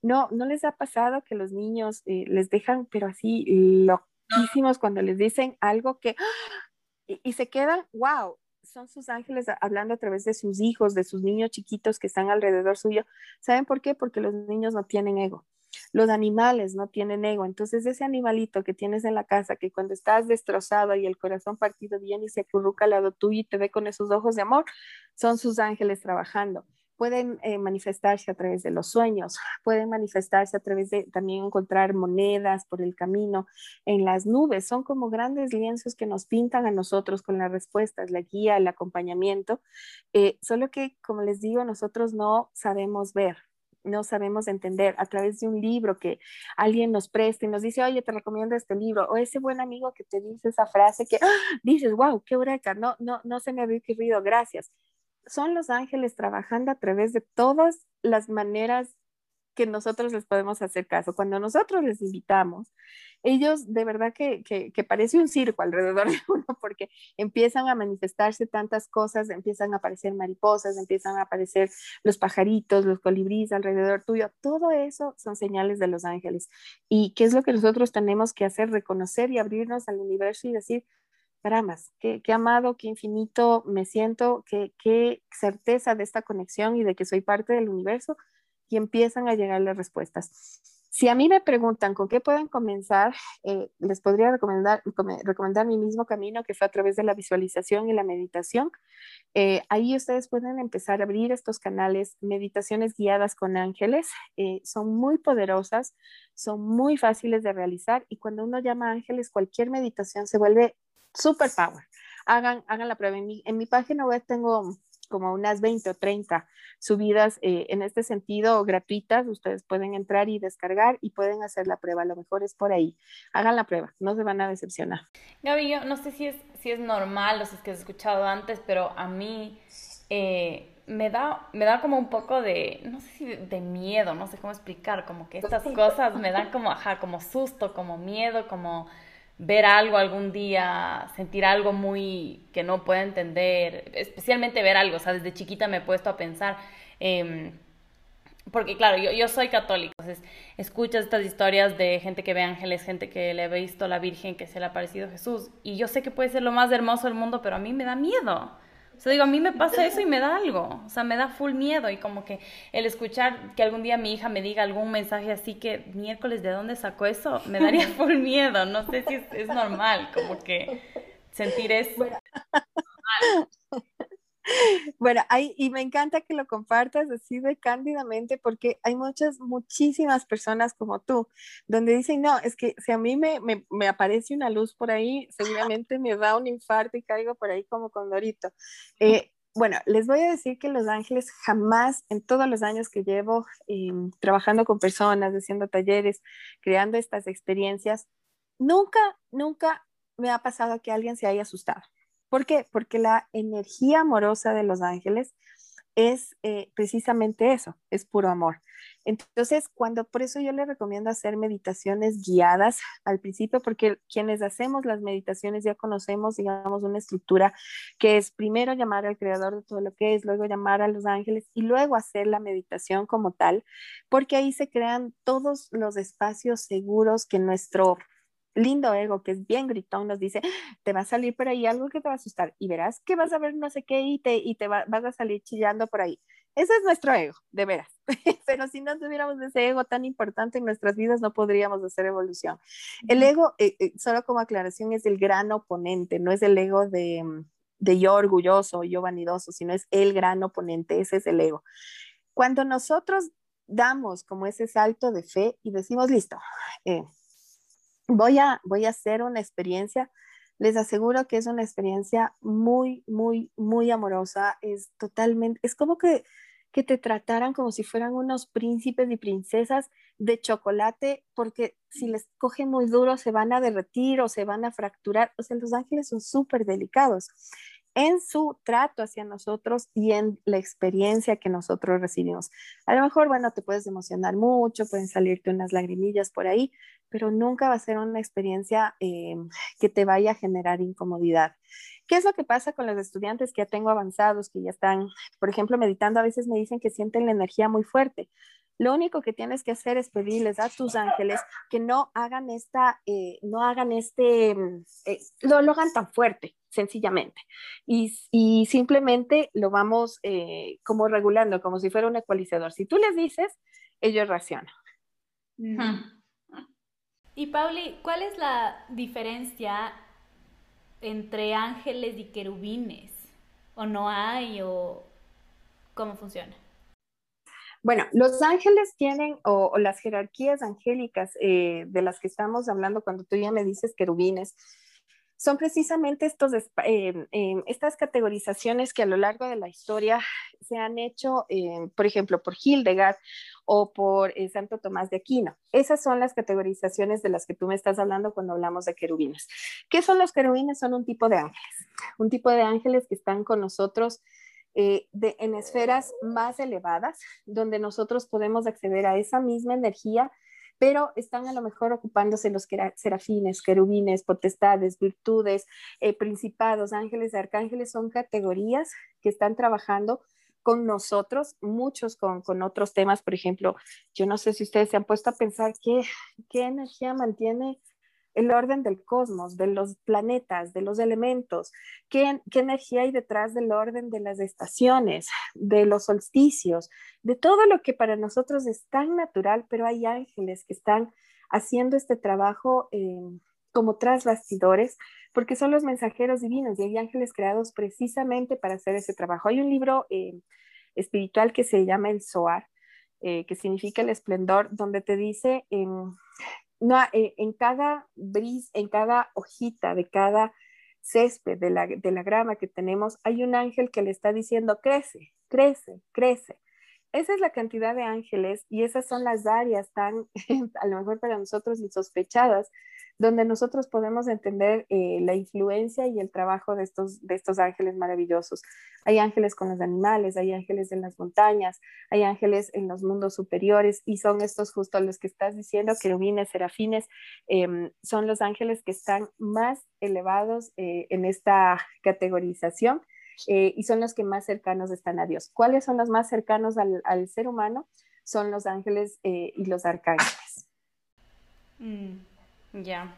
No, no les ha pasado que los niños eh, les dejan, pero así loquísimos cuando les dicen algo que y, y, se quedan, wow, son sus ángeles hablando a través de sus hijos, de sus niños chiquitos que están alrededor suyo. ¿Saben por qué? Porque los niños no tienen ego. Los animales no tienen ego, entonces ese animalito que tienes en la casa, que cuando estás destrozado y el corazón partido viene y se acurruca al lado tuyo y te ve con esos ojos de amor, son sus ángeles trabajando. Pueden eh, manifestarse a través de los sueños, pueden manifestarse a través de también encontrar monedas por el camino, en las nubes, son como grandes lienzos que nos pintan a nosotros con las respuestas, la guía, el acompañamiento, eh, solo que, como les digo, nosotros no sabemos ver, no sabemos entender a través de un libro que alguien nos presta y nos dice, oye, te recomiendo este libro, o ese buen amigo que te dice esa frase que ¡ah! dices, wow, qué huraca, no, no, no se me había ocurrido, gracias. Son los ángeles trabajando a través de todas las maneras que nosotros les podemos hacer caso. Cuando nosotros les invitamos, ellos de verdad que, que, parece un circo alrededor de uno porque empiezan a manifestarse tantas cosas, empiezan a aparecer mariposas, empiezan a aparecer los pajaritos, los colibríes alrededor tuyo. Todo eso son señales de los ángeles. ¿Y qué es lo que nosotros tenemos que hacer? Reconocer y abrirnos al universo y decir, caramba, qué, qué amado, qué infinito me siento, qué, qué certeza de esta conexión y de que soy parte del universo y empiezan a llegar las respuestas. Si a mí me preguntan con qué pueden comenzar, eh, les podría recomendar, recomendar mi mismo camino que fue a través de la visualización y la meditación. Eh, ahí ustedes pueden empezar a abrir estos canales, meditaciones guiadas con ángeles. Eh, son muy poderosas, son muy fáciles de realizar y cuando uno llama ángeles, cualquier meditación se vuelve super power. Hagan, hagan la prueba. En mi, en mi página web tengo como unas 20 o 30 subidas eh, en este sentido gratuitas. Ustedes pueden entrar y descargar y pueden hacer la prueba. lo mejor es por ahí. Hagan la prueba, no se van a decepcionar. Gaby, yo no sé si es, si es normal o si es que has escuchado antes, pero a mí eh, me, da, me da como un poco de, no sé si de, miedo, no sé cómo explicar, como que estas cosas me dan como, ajá, como susto, como miedo, como ver algo algún día, sentir algo muy que no puedo entender, especialmente ver algo, o sea, desde chiquita me he puesto a pensar, em, porque claro, yo, yo soy católica, entonces escuchas estas historias de gente que ve ángeles, gente que le ha visto a la Virgen, que se le ha parecido Jesús, y yo sé que puede ser lo más hermoso del mundo, pero a mí me da miedo. O sea, digo, a mí me pasa eso y me da algo. O sea, me da full miedo y como que el escuchar que algún día mi hija me diga algún mensaje así que miércoles, ¿de dónde sacó eso? Me daría full miedo. No sé si es, normal, como que sentir eso. Bueno, y me encanta que lo compartas así de cándidamente porque hay muchas, muchísimas personas como tú, donde dicen, no, es que si a mí me, me, aparece una luz por ahí, seguramente me da un infarto y caigo por ahí como condorito. Eh, bueno, les voy a decir que Los Ángeles jamás, en todos los años que llevo em, trabajando con personas, haciendo talleres, creando estas experiencias, nunca, nunca me ha pasado que alguien se haya asustado. ¿Por qué? Porque la energía amorosa de los ángeles es eh, precisamente eso, es puro amor. Entonces, cuando por eso yo le recomiendo hacer meditaciones guiadas al principio, porque quienes hacemos las meditaciones ya conocemos, digamos, una estructura que es primero llamar al creador de todo lo que es, luego llamar a los ángeles y luego hacer la meditación como tal, porque ahí se crean todos los espacios seguros que nuestro lindo ego que es bien gritón nos dice, te va a salir por ahí algo que te va a asustar y verás que vas a ver no sé qué y te, y te vas a salir chillando por ahí. Ese es nuestro ego, de veras. Pero si no tuviéramos ese ego tan importante en nuestras vidas, no podríamos hacer evolución. El ego, eh, eh, solo como aclaración, es el gran oponente, no es el ego de, de yo orgulloso, yo vanidoso, sino es el gran oponente, ese es el ego. Cuando nosotros damos como ese salto de fe y decimos, listo, eh, voy a, voy a hacer una experiencia. Les aseguro que es una experiencia muy, muy, muy amorosa. Es totalmente, es como que, que te trataran como si fueran unos príncipes y princesas de chocolate, porque si les coge muy duro se van a derretir o se van a fracturar. O sea, los ángeles son súper delicados en su trato hacia nosotros y en la experiencia que nosotros recibimos. A lo mejor, bueno, te puedes emocionar mucho, pueden salirte unas lagrimillas por ahí, pero nunca va a ser una experiencia eh, que te vaya a generar incomodidad. ¿Qué es lo que pasa con los estudiantes que ya tengo avanzados, que ya están, por ejemplo, meditando? A veces me dicen que sienten la energía muy fuerte. Lo único que tienes que hacer es pedirles a tus ángeles que no hagan esta, eh, no hagan este, mm, eh, lo, lo hagan tan fuerte, sencillamente. Y, y simplemente lo vamos eh, como regulando, como si fuera un ecualizador. Si tú les dices, ellos racionan. Y Pauli, ¿cuál es la diferencia entre ángeles y querubines? ¿O no hay? ¿O cómo funciona? Bueno, los ángeles tienen, o, las jerarquías angélicas eh, de las que estamos hablando cuando tú ya me dices querubines, son precisamente estos, em, em, estas categorizaciones que a lo largo de la historia se han hecho, em, por ejemplo, por Hildegard o por eh, Santo Tomás de Aquino. Esas son las categorizaciones de las que tú me estás hablando cuando hablamos de querubines. ¿Qué son los querubines? Son un tipo de ángeles, un tipo de ángeles que están con nosotros eh, en esferas más elevadas, donde nosotros podemos acceder a esa misma energía, pero están a lo mejor ocupándose los serafines, querubines, potestades, virtudes, eh, principados, ángeles, arcángeles, son categorías que están trabajando con nosotros, muchos con, con, otros temas, por ejemplo, yo no sé si ustedes se han puesto a pensar qué, qué energía mantiene el orden del cosmos, de los planetas, de los elementos, qué, energía hay detrás del orden de las estaciones, de los solsticios, de todo lo que para nosotros es tan natural, pero hay ángeles que están haciendo este trabajo eh, como tras bastidores, porque son los mensajeros divinos y hay ángeles creados precisamente para hacer ese trabajo. Hay un libro eh, espiritual que se llama el Zohar, eh, que significa el esplendor, donde te dice no, eh, en cada bris, en cada hojita de cada césped de la, de la grama que tenemos, hay un ángel que le está diciendo, crece, crece, crece. Esa es la cantidad de ángeles y esas son las áreas tan, a lo mejor para nosotros, insospechadas donde nosotros podemos entender eh, la influencia y el trabajo de estos, de estos ángeles maravillosos. Hay ángeles con los animales, hay ángeles en las montañas, hay ángeles en los mundos superiores y son estos justo los que estás diciendo, querubines, serafines, em, son los ángeles que están más elevados eh, en esta categorización. Eh, y son los que más cercanos están a Dios. ¿Cuáles son los más cercanos al, ser humano? Son los ángeles y los arcángeles. Mm. Ya.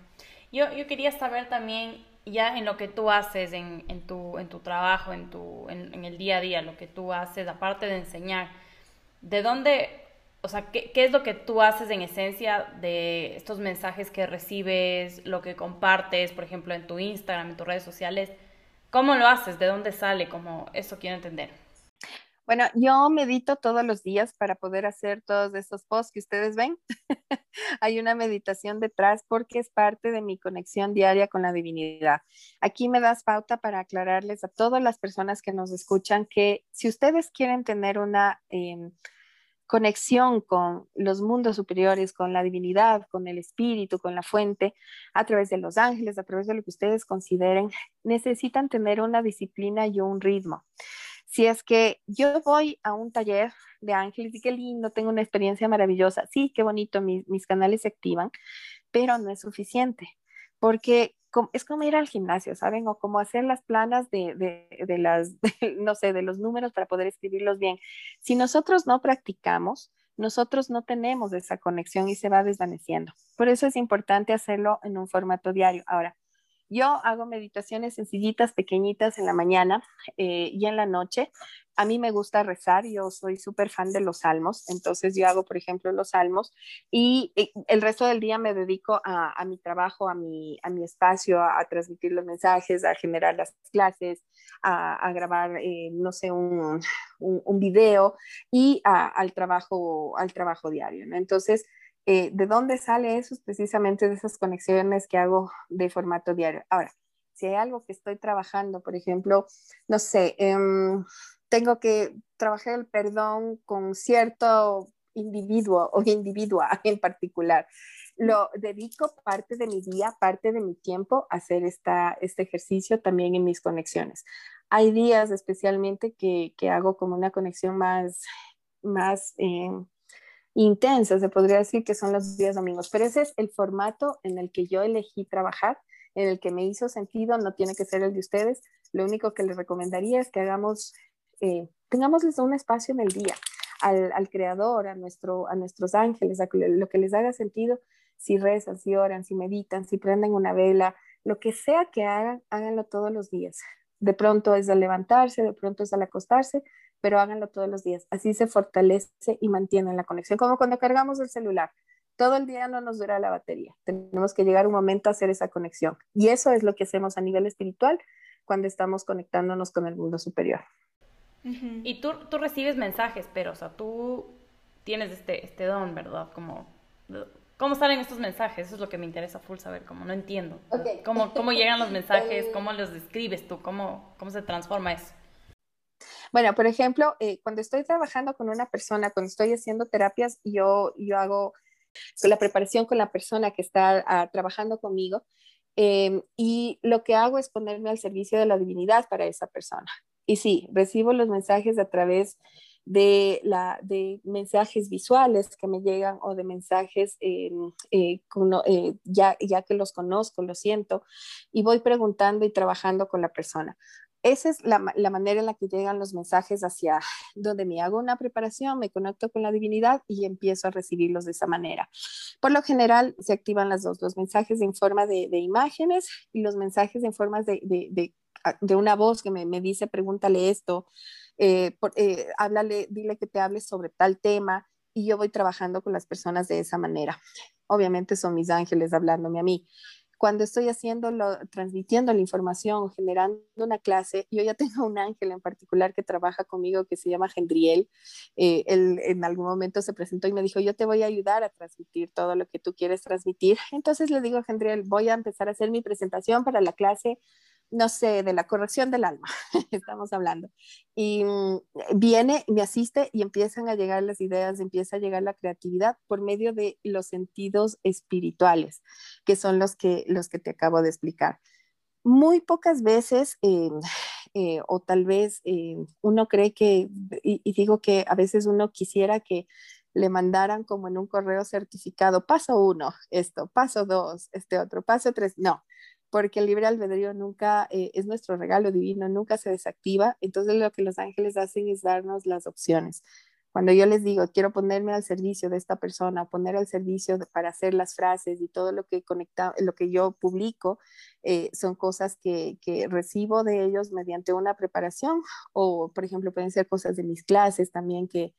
Yo, yo quería saber también, ya en lo que tú haces, en, en, tu, en tu trabajo, en, tu, en, el día a día, lo que tú haces, aparte de enseñar, ¿de dónde, o sea, qué, qué es lo que tú haces en esencia de estos mensajes que recibes, lo que compartes, por ejemplo, en tu Instagram, en tus redes sociales? ¿Cómo lo haces? ¿De dónde sale? Como eso quiero entender. Bueno, yo medito todos los días para poder hacer todos estos posts que ustedes ven. Hay una meditación detrás porque es parte de mi conexión diaria con la divinidad. Aquí me das pauta para aclararles a todas las personas que nos escuchan que si ustedes quieren tener una em, conexión con los mundos superiores, con la divinidad, con el espíritu, con la fuente, a través de los ángeles, a través de lo que ustedes consideren, necesitan tener una disciplina y un ritmo. Si es que yo voy a un taller de ángeles y qué lindo, tengo una experiencia maravillosa, sí, qué bonito, mis, canales se activan, pero no es suficiente, porque es como ir al gimnasio, ¿saben? O como hacer las planas de, de, las, no sé, de los números para poder escribirlos bien. Si nosotros no practicamos, nosotros no tenemos esa conexión y se va desvaneciendo. Por eso es importante hacerlo en un formato diario. Ahora, yo hago meditaciones sencillitas, pequeñitas en la mañana eh, y en la noche. A mí me gusta rezar, yo soy súper fan de los salmos, entonces yo hago, por ejemplo, los salmos y eh, el resto del día me dedico a, mi trabajo, a mi, a mi espacio, a, transmitir los mensajes, a generar las clases, a, grabar, eh, no sé, un, un, video y al, trabajo, al trabajo diario. ¿no? Entonces, eh, ¿De dónde sale eso? Precisamente de esas conexiones que hago de formato diario. Ahora, si hay algo que estoy trabajando, por ejemplo, no sé, em, tengo que trabajar el perdón con cierto individuo o individua en particular. Lo dedico parte de mi día, parte de mi tiempo a hacer esta, este ejercicio también en mis conexiones. Hay días especialmente que, que hago como una conexión más, más em, intensa, se podría decir que son los días domingos, pero ese es el formato en el que yo elegí trabajar, en el que me hizo sentido, no tiene que ser el de ustedes. Lo único que les recomendaría es que hagamos, eh, tengámosles un espacio en el día al, creador, a, nuestro, a nuestros ángeles, a lo que les haga sentido, si rezan, si oran, si meditan, si prenden una vela, lo que sea que hagan, háganlo todos los días. De pronto es al levantarse, de pronto es al acostarse, pero háganlo todos los días. Así se fortalece y mantiene la conexión, como cuando cargamos el celular. Todo el día no nos dura la batería. Tenemos que llegar un momento a hacer esa conexión. Y eso es lo que hacemos a nivel espiritual cuando estamos conectándonos con el mundo superior. Y tú, tú recibes mensajes, pero, o sea, tú tienes este, este don, ¿verdad? Como, ¿Cómo salen estos mensajes? Eso es lo que me interesa full saber, como no entiendo. ¿Cómo, ¿Cómo llegan los mensajes? ¿Cómo los describes tú? ¿Cómo, cómo se transforma eso? Bueno, por ejemplo, eh, cuando estoy trabajando con una persona, cuando estoy haciendo terapias, yo, yo hago la preparación con la persona que está ah, trabajando conmigo em, y lo que hago es ponerme al servicio de la divinidad para esa persona. Y sí, recibo los mensajes a través de, la, de mensajes visuales que me llegan o de mensajes em, eh, eh, ya, ya que los conozco, lo siento, y voy preguntando y trabajando con la persona esa es la, manera en la que llegan los mensajes hacia donde me hago una preparación, me conecto con la divinidad y empiezo a recibirlos de esa manera. Por lo general se activan las dos, los mensajes en forma de, imágenes y los mensajes en forma de, ah, de, una voz que me, dice, pregúntale esto, eh, eh, háblale, dile que te hables sobre tal tema y yo voy trabajando con las personas de esa manera. Obviamente son mis ángeles hablándome a mí cuando estoy haciéndolo, transmitiendo la información, generando una clase, yo ya tengo un ángel en particular que trabaja conmigo que se llama Gendriel. Eh, él en algún momento se presentó y me dijo, yo te voy a ayudar a transmitir todo lo que tú quieres transmitir. Entonces le digo a Gendriel, voy a empezar a hacer mi presentación para la clase no sé, de la corrección del alma, estamos hablando. Y mm, viene, me asiste y empiezan a llegar las ideas, empieza a llegar la creatividad por medio de los sentidos espirituales, que son los que, los que te acabo de explicar. Muy pocas veces, eh, eh, o tal vez eh, uno cree que, y digo que a veces uno quisiera que le mandaran como en un correo certificado, paso uno, esto, paso dos, este otro, paso tres, no porque el libre albedrío nunca eh, es nuestro regalo divino, nunca se desactiva. Entonces lo que los ángeles hacen es darnos las opciones. Cuando yo les digo, quiero ponerme al servicio de esta persona, poner al servicio para hacer las frases y todo lo que conecta, lo que yo publico, eh, son cosas que, que, recibo de ellos mediante una preparación o, por ejemplo, pueden ser cosas de mis clases también, que,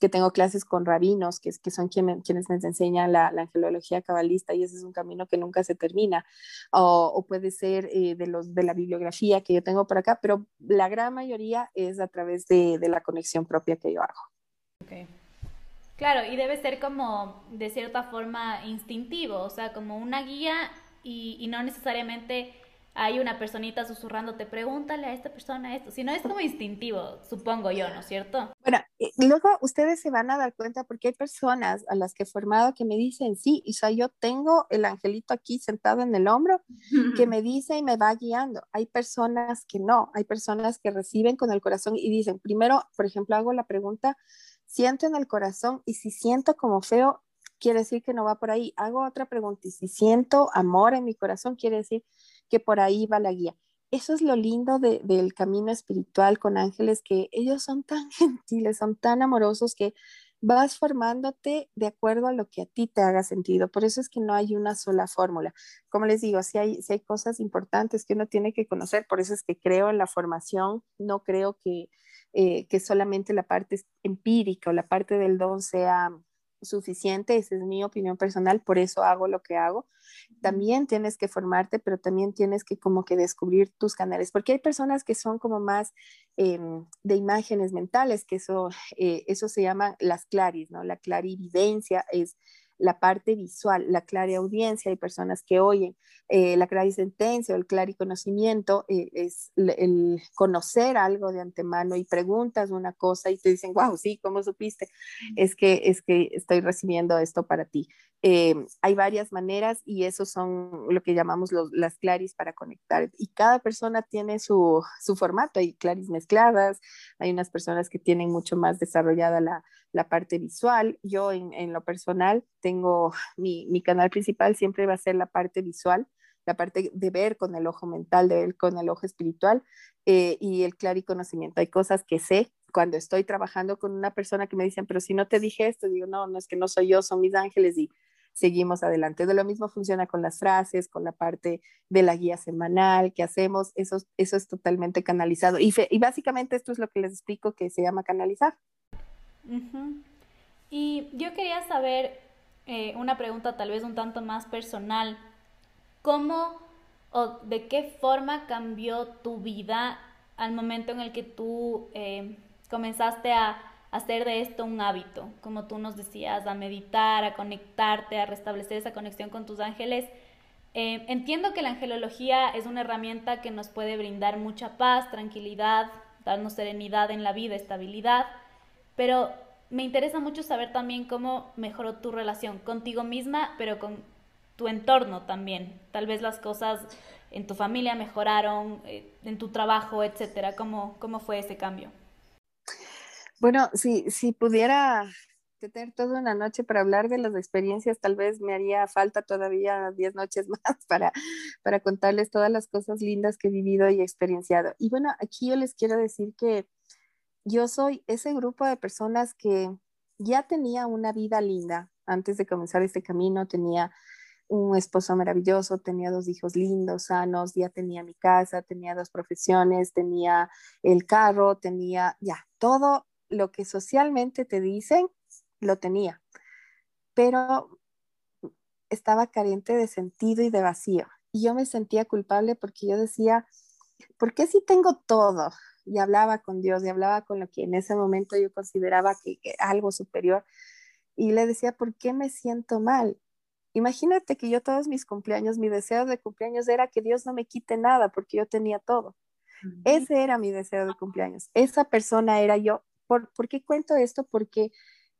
que tengo clases con rabinos, que, que son quienes, quienes me enseñan la, la, angelología cabalista y ese es un camino que nunca se termina. O, o puede ser eh, de, los, de la bibliografía que yo tengo por acá, pero la gran mayoría es a través de, de la conexión propia que yo hago. Claro, y debe ser como de cierta forma instintivo, o sea, como una guía y, y no necesariamente hay una personita susurrándote, pregúntale a esta persona esto, sino es como instintivo, supongo yo, ¿no es cierto? Bueno, luego ustedes se van a dar cuenta porque hay personas a las que he formado que me dicen, sí, o sea, yo tengo el angelito aquí sentado en el hombro que me dice y me va guiando. Hay personas que no, hay personas que reciben con el corazón y dicen, primero, por ejemplo, hago la pregunta, siento en el corazón y si siento como feo, quiere decir que no va por ahí. Hago otra pregunta y si siento amor en mi corazón, quiere decir que por ahí va la guía. Eso es lo lindo del camino espiritual con ángeles, que ellos son tan gentiles, son tan amorosos que vas formándote de acuerdo a lo que a ti te haga sentido. Por eso es que no hay una sola fórmula. Como les digo, si hay, si hay cosas importantes que uno tiene que conocer, por eso es que creo en la formación, no creo que, eh, que solamente la parte empírica o la parte del don sea suficiente, esa es mi opinión personal, por eso hago lo que hago. También tienes que formarte, pero también tienes que como que descubrir tus canales, porque hay personas que son como más em, de imágenes mentales, que eso, eh, eso se llama las claris, ¿no? La clarividencia es la parte visual, la audiencia, hay personas que oyen, eh, la clarisentencia o el clariconocimiento eh, es el, conocer algo de antemano y preguntas una cosa y te dicen, wow, sí, ¿cómo supiste? Es que, es que estoy recibiendo esto para ti. Eh, hay varias maneras y esos son lo que llamamos las claris para conectar. Y cada persona tiene su, su, formato. Hay claris mezcladas, hay unas personas que tienen mucho más desarrollada la, la parte visual. Yo en, en lo personal tengo mi, mi, canal principal siempre va a ser la parte visual, la parte de ver con el ojo mental, de ver con el ojo espiritual eh, y el conocimiento. Hay cosas que sé cuando estoy trabajando con una persona que me dicen, pero si no te dije esto, digo, no, no es que no soy yo, son mis ángeles y seguimos adelante. De lo mismo funciona con las frases, con la parte de la guía semanal que hacemos, eso, eso es totalmente canalizado. Y, básicamente esto es lo que les explico que se llama canalizar. Y yo quería saber eh, una pregunta tal vez un tanto más personal. ¿Cómo o de qué forma cambió tu vida al momento en el que tú eh, comenzaste a hacer de esto un hábito? Como tú nos decías, a meditar, a conectarte, a restablecer esa conexión con tus ángeles. Eh, entiendo que la angelología es una herramienta que nos puede brindar mucha paz, tranquilidad, darnos serenidad en la vida, estabilidad, pero me interesa mucho saber también cómo mejoró tu relación contigo misma, pero con tu entorno también. Tal vez las cosas en tu familia mejoraron, eh, en tu trabajo, etcétera. ¿Cómo, cómo fue ese cambio? Bueno, si, si pudiera tener toda una noche para hablar de las experiencias, tal vez me haría falta todavía 10 noches más para, para contarles todas las cosas lindas que he vivido y experienciado. Y bueno, aquí yo les quiero decir que yo soy ese grupo de personas que ya tenía una vida linda antes de comenzar este camino, tenía un esposo maravilloso, tenía dos hijos lindos, sanos, ya tenía mi casa, tenía dos profesiones, tenía el carro, tenía ya todo lo que socialmente te dicen, lo tenía, pero estaba carente de sentido y de vacío. Y yo me sentía culpable porque yo decía, ¿por qué si tengo todo? y hablaba con Dios y hablaba con lo que en ese momento yo consideraba que, algo superior y le decía, ¿por qué me siento mal? Imagínate que yo todos mis cumpleaños, mi deseo de cumpleaños era que Dios no me quite nada porque yo tenía todo. Ese era mi deseo de cumpleaños. Esa persona era yo. ¿Por, ¿Por, qué cuento esto? Porque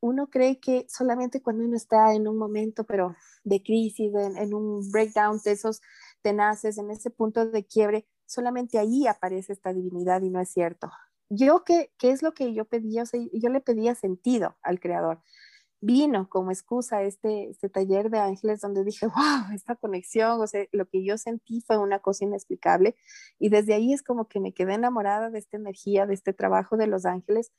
uno cree que solamente cuando uno está en un momento, pero de crisis, en, en un breakdown de esos tenaces, en ese punto de quiebre, solamente ahí aparece esta divinidad y no es cierto. Yo, ¿qué, qué es lo que yo pedía? O sea, yo le pedía sentido al Creador. Vino como excusa este, este taller de ángeles donde dije, wow, esta conexión, o sea, lo que yo sentí fue una cosa inexplicable. Y desde ahí es como que me quedé enamorada de esta energía, de este trabajo de los ángeles.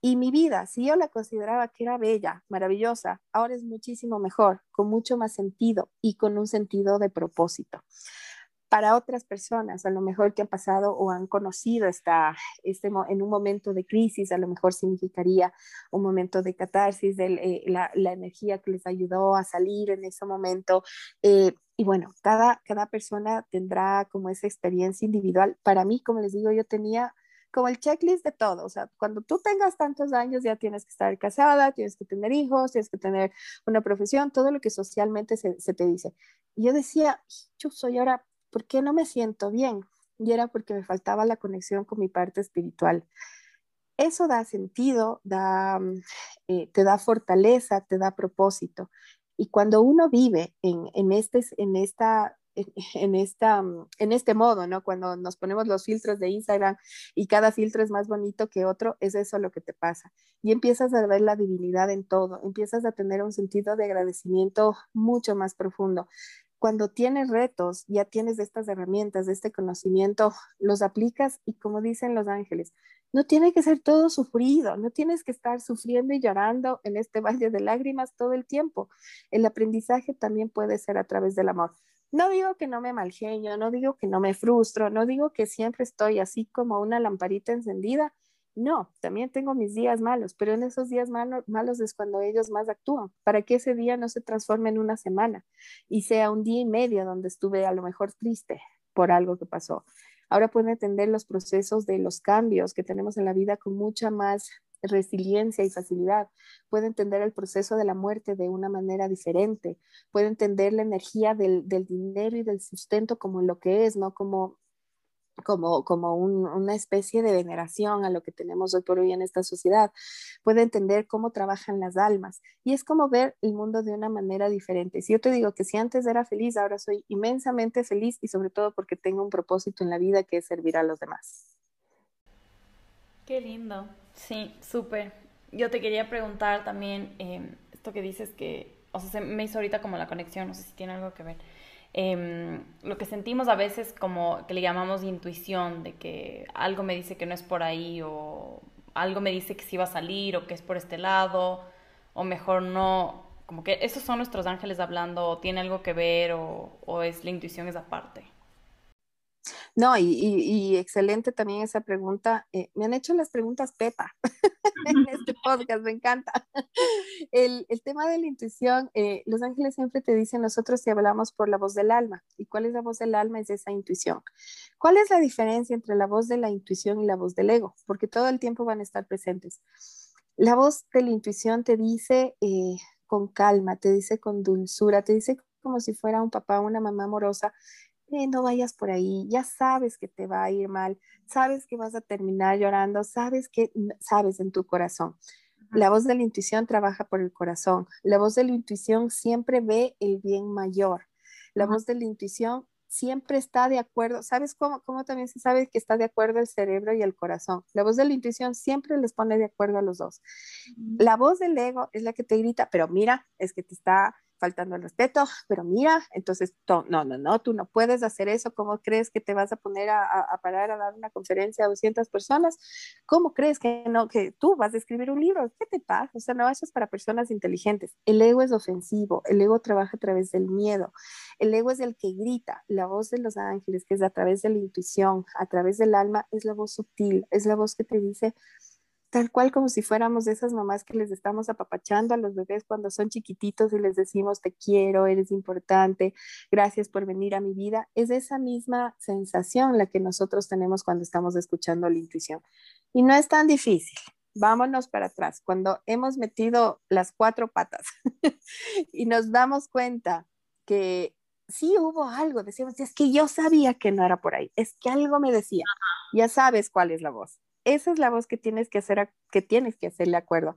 Y mi vida, si yo la consideraba que era bella, maravillosa, ahora es muchísimo mejor, con mucho más sentido y con un sentido de propósito. Para otras personas, a lo mejor que han pasado o han conocido esta, este, en un momento de crisis, a lo mejor significaría un momento de catarsis, de eh, la, la, energía que les ayudó a salir en ese momento. Eh, y bueno, cada, cada persona tendrá como esa experiencia individual. Para mí, como les digo, yo tenía como el checklist de todo. O sea, cuando tú tengas tantos años ya tienes que estar casada, tienes que tener hijos, tienes que tener una profesión, todo lo que socialmente se, te dice. Y yo decía, yo soy ahora, ¿por qué no me siento bien? Y era porque me faltaba la conexión con mi parte espiritual. Eso da sentido, da, mm, eh, te da fortaleza, te da propósito. Y cuando uno vive en, en, este, en esta en, esta, mm, en este modo, ¿no? Cuando nos ponemos los filtros de Instagram y cada filtro es más bonito que otro, es eso lo que te pasa. Y empiezas a ver la divinidad en todo, empiezas a tener un sentido de agradecimiento mucho más profundo. Cuando tienes retos, ya tienes estas herramientas, este conocimiento, los aplicas y como dicen los ángeles, no tiene que ser todo sufrido, no tienes que estar sufriendo y llorando en este valle de lágrimas todo el tiempo. El aprendizaje también puede ser a través del amor. No digo que no me malgenio, no digo que no me frustro, no digo que siempre estoy así como una lamparita encendida. No, también tengo mis días malos, pero en esos días malos es cuando ellos más actúan, para que ese día no se transforme en una semana y sea un día y medio donde estuve a lo mejor triste por algo que pasó. Ahora pueden entender los procesos de los cambios que tenemos en la vida con mucha más resiliencia y facilidad, puede entender el proceso de la muerte de una manera diferente, puede entender la energía del, dinero y del sustento como lo que es, no como como, como una especie de veneración a lo que tenemos hoy por hoy en esta sociedad. Puede entender cómo trabajan las almas y es como ver el mundo de una manera diferente. Si yo te digo que si antes era feliz, ahora soy inmensamente feliz y sobre todo porque tengo un propósito en la vida que es servir a los demás. Qué lindo. Sí, súper. Yo te quería preguntar también, em, esto que dices que, o sea, se me hizo ahorita como la conexión, no sé si tiene algo que ver. Em, lo que sentimos a veces como que le llamamos intuición, de que algo me dice que no es por ahí, o algo me dice que sí va a salir, o que es por este lado, o mejor no, como que esos son nuestros ángeles hablando, o tiene algo que ver, o, o es la intuición esa parte. No, y, excelente también esa pregunta. Eh, me han hecho las preguntas Pepa en este podcast, me encanta. El, tema de la intuición, eh, los ángeles siempre te dicen, nosotros te hablamos por la voz del alma. ¿Y cuál es la voz del alma? Es esa intuición. ¿Cuál es la diferencia entre la voz de la intuición y la voz del ego? Porque todo el tiempo van a estar presentes. La voz de la intuición te dice eh, con calma, te dice con dulzura, te dice como si fuera un papá o una mamá amorosa eh, no vayas por ahí, ya sabes que te va a ir mal, sabes que vas a terminar llorando, sabes que sabes en tu corazón. La voz de la intuición trabaja por el corazón. La voz de la intuición siempre ve el bien mayor. La voz de la intuición siempre está de acuerdo. ¿Sabes cómo, cómo también se sabe que está de acuerdo el cerebro y el corazón? La voz de la intuición siempre les pone de acuerdo a los dos. La voz del ego es la que te grita, pero mira, es que te está faltando el respeto, pero mira, entonces, no, no, no, tú no puedes hacer eso, ¿cómo crees que te vas a poner a, parar a dar una conferencia a 200 personas? ¿Cómo crees que no, que tú vas a escribir un libro? ¿Qué te pasa? O sea, no, eso es para personas inteligentes. El ego es ofensivo, el ego trabaja a través del miedo, el ego es el que grita, la voz de los ángeles, que es a través de la intuición, a través del alma, es la voz sutil, es la voz que te dice, tal cual como si fuéramos de esas mamás que les estamos apapachando a los bebés cuando son chiquititos y les decimos te quiero, eres importante, gracias por venir a mi vida, es esa misma sensación la que nosotros tenemos cuando estamos escuchando la intuición. Y no es tan difícil. Vámonos para atrás. Cuando hemos metido las cuatro patas y nos damos cuenta que sí hubo algo, decíamos, es que yo sabía que no era por ahí, es que algo me decía, ya sabes cuál es la voz esa es la voz que tienes que hacer, que tienes que hacerle acuerdo.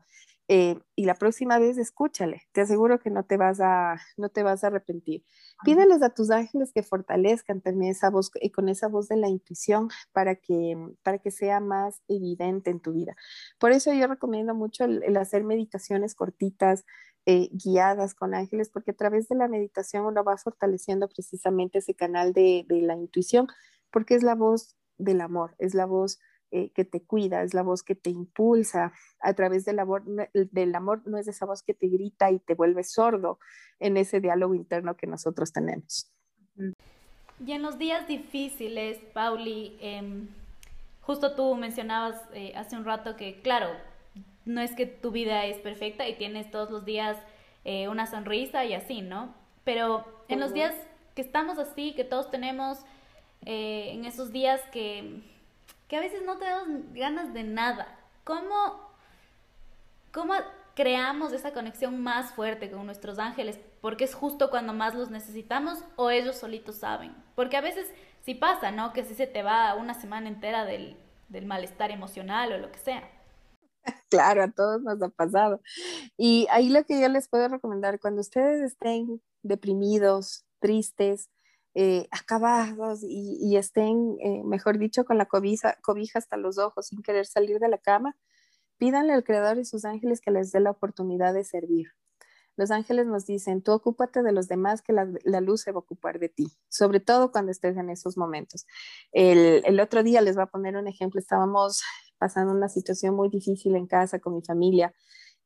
Eh, y la próxima vez escúchale, te aseguro que no te vas a, no te vas a arrepentir. Pídeles a tus ángeles que fortalezcan también esa voz y con esa voz de la intuición para que, para que sea más evidente en tu vida. Por eso yo recomiendo mucho el, hacer meditaciones cortitas, eh, guiadas con ángeles, porque a través de la meditación uno va fortaleciendo precisamente ese canal de, de la intuición, porque es la voz del amor, es la voz eh, que te cuida, es la voz que te impulsa a través del amor, del amor, no es esa voz que te grita y te vuelve sordo en ese diálogo interno que nosotros tenemos. Y en los días difíciles, Pauli, em, justo tú mencionabas eh, hace un rato que, claro, no es que tu vida es perfecta y tienes todos los días eh, una sonrisa y así, ¿no? Pero en los días que estamos así, que todos tenemos, en esos días que que a veces no tenemos ganas de nada. ¿Cómo, cómo creamos esa conexión más fuerte con nuestros ángeles? Porque es justo cuando más los necesitamos o ellos solitos saben. Porque a veces sí pasa, ¿no? Que si se te va una semana entera del, del malestar emocional o lo que sea. Claro, a todos nos ha pasado. Y ahí lo que yo les puedo recomendar, cuando ustedes estén deprimidos, tristes, eh, acabados y, estén, eh, mejor dicho, con la cobija, cobija hasta los ojos sin querer salir de la cama, pídanle al Creador y sus ángeles que les dé la oportunidad de servir. Los ángeles nos dicen, tú ocúpate de los demás, que la, luz se va a ocupar de ti, sobre todo cuando estés en esos momentos. El, el otro día les voy a poner un ejemplo, estábamos pasando una situación muy difícil en casa con mi familia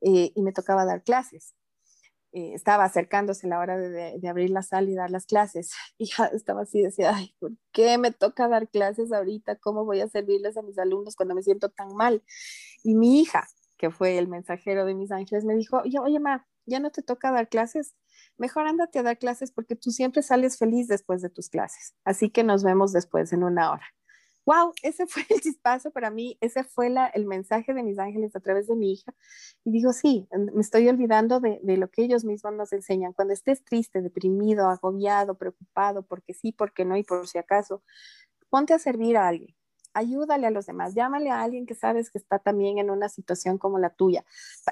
eh, y me tocaba dar clases. Eh, estaba acercándose la hora de, abrir la sala y dar las clases. Y ya estaba así, decía, ay, ¿por qué me toca dar clases ahorita? ¿Cómo voy a servirles a mis alumnos cuando me siento tan mal? Y mi hija, que fue el mensajero de mis ángeles, me dijo, oye, oye, ma, ya no te toca dar clases, mejor ándate a dar clases porque tú siempre sales feliz después de tus clases. Así que nos vemos después en una hora wow, ese fue el chispazo para mí, ese fue la, el mensaje de mis ángeles a través de mi hija. Y digo, sí, me estoy olvidando de, de, lo que ellos mismos nos enseñan. Cuando estés triste, deprimido, agobiado, preocupado, porque sí, porque no y por si acaso, ponte a servir a alguien. Ayúdale a los demás, llámale a alguien que sabes que está también en una situación como la tuya.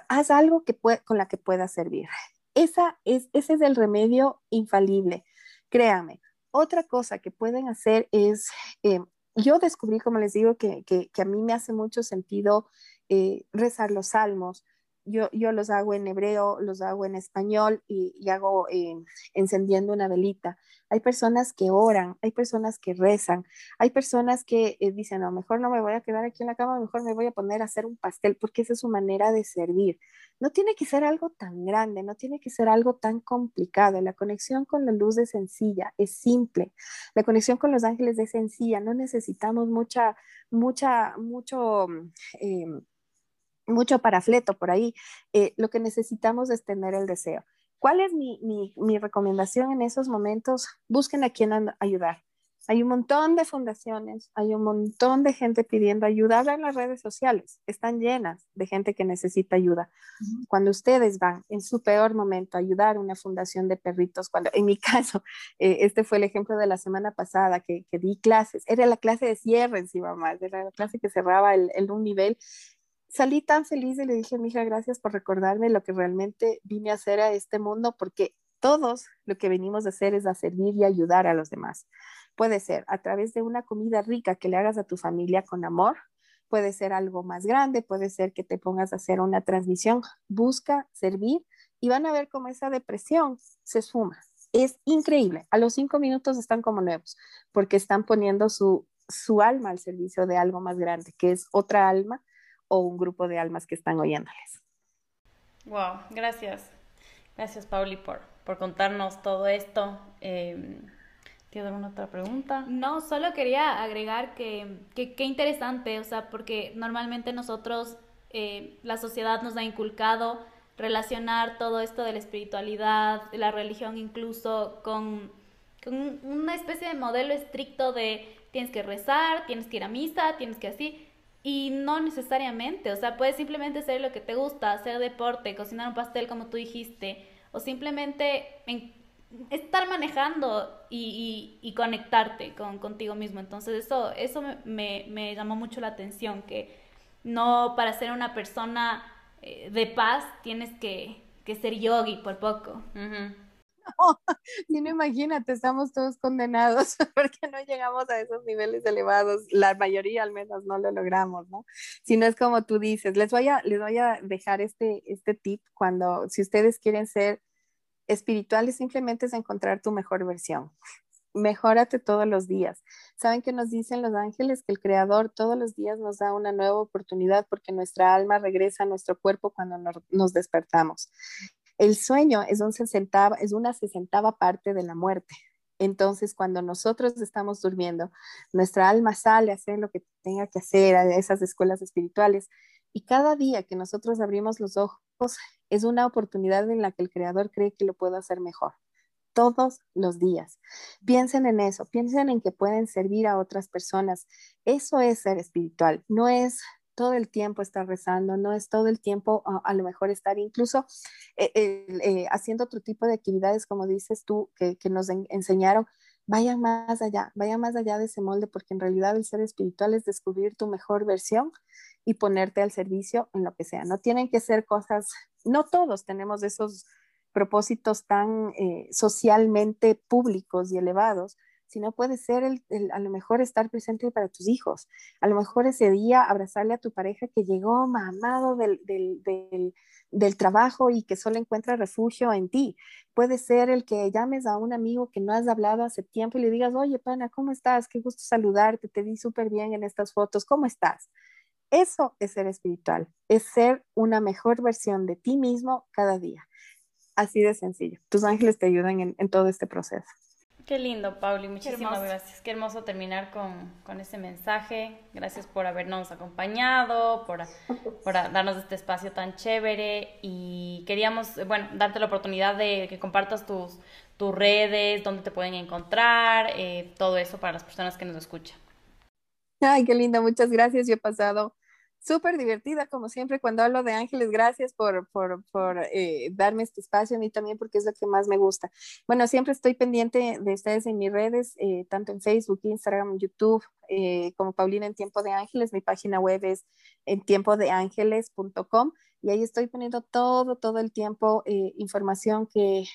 Haz algo que con la que puedas servir. Esa es, ese es el remedio infalible. Créame, otra cosa que pueden hacer es eh, yo descubrí, como les digo, que, a mí me hace mucho sentido eh, rezar los salmos. Yo, yo, los hago en hebreo, los hago en español y, hago eh, encendiendo una velita. Hay personas que oran, hay personas que rezan, hay personas que eh, dicen, no, mejor no me voy a quedar aquí en la cama, mejor me voy a poner a hacer un pastel, porque esa es su manera de servir. No tiene que ser algo tan grande, no tiene que ser algo tan complicado. La conexión con la luz es sencilla, es simple. La conexión con los ángeles es sencilla, no necesitamos mucha, mucha, mucho... Eh, mucho parafleto por ahí. Eh, lo que necesitamos es tener el deseo. ¿Cuál es mi, mi, recomendación en esos momentos? Busquen a quien ayudar. Hay un montón de fundaciones, hay un montón de gente pidiendo ayuda. en las redes sociales, están llenas de gente que necesita ayuda. Cuando ustedes van en su peor momento a ayudar a una fundación de perritos, cuando en mi caso, eh, este fue el ejemplo de la semana pasada que, que, di clases, era la clase de cierre encima más, era la clase que cerraba el, el un nivel salí tan feliz y le dije, mija, gracias por recordarme lo que realmente vine a hacer a este mundo, porque todos lo que venimos a hacer es a servir y ayudar a los demás. Puede ser a través de una comida rica que le hagas a tu familia con amor, puede ser algo más grande, puede ser que te pongas a hacer una transmisión. Busca servir y van a ver cómo esa depresión se suma. Es increíble. A los cinco minutos están como nuevos porque están poniendo su, su alma al servicio de algo más grande, que es otra alma o un grupo de almas que están oyéndoles. Wow, gracias. Gracias, Pauli, por, por contarnos todo esto. Eh, ¿Tienes alguna otra pregunta? No, solo quería agregar que qué interesante, o sea, porque normalmente nosotros, eh, la sociedad nos ha inculcado relacionar todo esto de la espiritualidad, de la religión incluso, con, con una especie de modelo estricto de tienes que rezar, tienes que ir a misa, tienes que así. Y no necesariamente, o sea, puedes simplemente hacer lo que te gusta, hacer deporte, cocinar un pastel como tú dijiste, o simplemente estar manejando y, y, conectarte con, contigo mismo. Entonces eso, eso me, me, llamó mucho la atención, que no para ser una persona eh, de paz tienes que, que ser yogi por poco. Si no imagínate, estamos todos condenados porque no llegamos a esos niveles elevados, la mayoría al menos no lo logramos, ¿no? Si no es como tú dices, les voy a, les voy a dejar este, este tip cuando, si ustedes quieren ser espirituales, simplemente es encontrar tu mejor versión. mejórate todos los días. ¿Saben que nos dicen los ángeles? Que el Creador todos los días nos da una nueva oportunidad porque nuestra alma regresa a nuestro cuerpo cuando nos, despertamos. El sueño es, un es una sesentava parte de la muerte. Entonces, cuando nosotros estamos durmiendo, nuestra alma sale a hacer lo que tenga que hacer a esas escuelas espirituales. Y cada día que nosotros abrimos los ojos, es una oportunidad en la que el Creador cree que lo puedo hacer mejor todos los días. Piensen en eso, piensen en que pueden servir a otras personas. Eso es ser espiritual, no es todo el tiempo estar rezando, no es todo el tiempo a, lo mejor estar incluso eh, eh, haciendo otro tipo de actividades, como dices tú, que, nos enseñaron. Vayan más allá, vayan más allá de ese molde, porque en realidad el ser espiritual es descubrir tu mejor versión y ponerte al servicio en lo que sea. No tienen que ser cosas, no todos tenemos esos propósitos tan eh, socialmente públicos y elevados, sino puede ser el, a lo mejor estar presente para tus hijos, a lo mejor ese día abrazarle a tu pareja que llegó mamado del, del, del, trabajo y que solo encuentra refugio en ti. Puede ser el que llames a un amigo que no has hablado hace tiempo y le digas, oye, pana, ¿cómo estás? Qué gusto saludarte, te vi súper bien en estas fotos, ¿cómo estás? Eso es ser espiritual, es ser una mejor versión de ti mismo cada día. Así de sencillo. Tus ángeles te ayudan en, todo este proceso. Qué lindo, Pauli. Muchísimas gracias. Qué hermoso terminar con, con ese mensaje. Gracias por habernos acompañado, por, por darnos este espacio tan chévere. Y queríamos, bueno, darte la oportunidad de que compartas tus, tus redes, dónde te pueden encontrar, eh, todo eso para las personas que nos escuchan. Ay, qué lindo. Muchas gracias. Yo he pasado súper divertida, como siempre, cuando hablo de ángeles. Gracias por, por, por eh, darme este espacio a mí también, porque es lo que más me gusta. Bueno, siempre estoy pendiente de ustedes en mis redes, eh, tanto en Facebook, Instagram, YouTube, eh, como Paulina en Tiempo de Ángeles. Mi página web es en tiempodeángeles.com y ahí estoy poniendo todo, todo el tiempo información que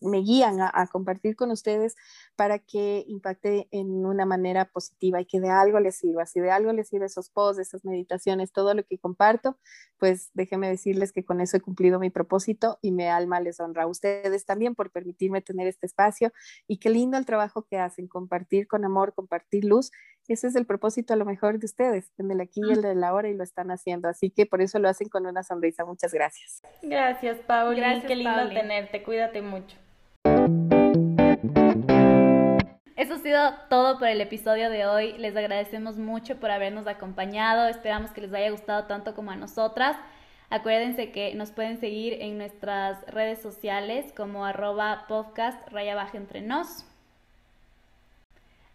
me guían a, compartir con ustedes para que impacte en una manera positiva y que de algo les sirva. Si de algo les sirve esos posts, esas meditaciones, todo lo que comparto, pues déjenme decirles que con eso he cumplido mi propósito y mi alma les honra a ustedes también por permitirme tener este espacio y qué lindo el trabajo que hacen, compartir con amor, compartir luz. Ese es el propósito a lo mejor de ustedes, en el aquí y el de la hora y lo están haciendo. Así que por eso lo hacen con una sonrisa. Muchas gracias. Gracias, Pauli. Gracias, qué lindo tenerte. Cuídate mucho. Eso ha sido todo por el episodio de hoy. Les agradecemos mucho por habernos acompañado. Esperamos que les haya gustado tanto como a nosotras. Acuérdense que nos pueden seguir en nuestras redes sociales como arroba podcast raya baja entre nos.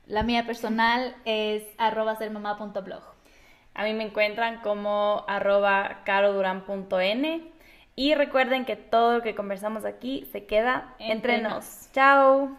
La mía personal es arroba sermamá.blog. A mí me encuentran como arroba caroduran.n. Y recuerden que todo lo que conversamos aquí se queda entre, nos. Chao.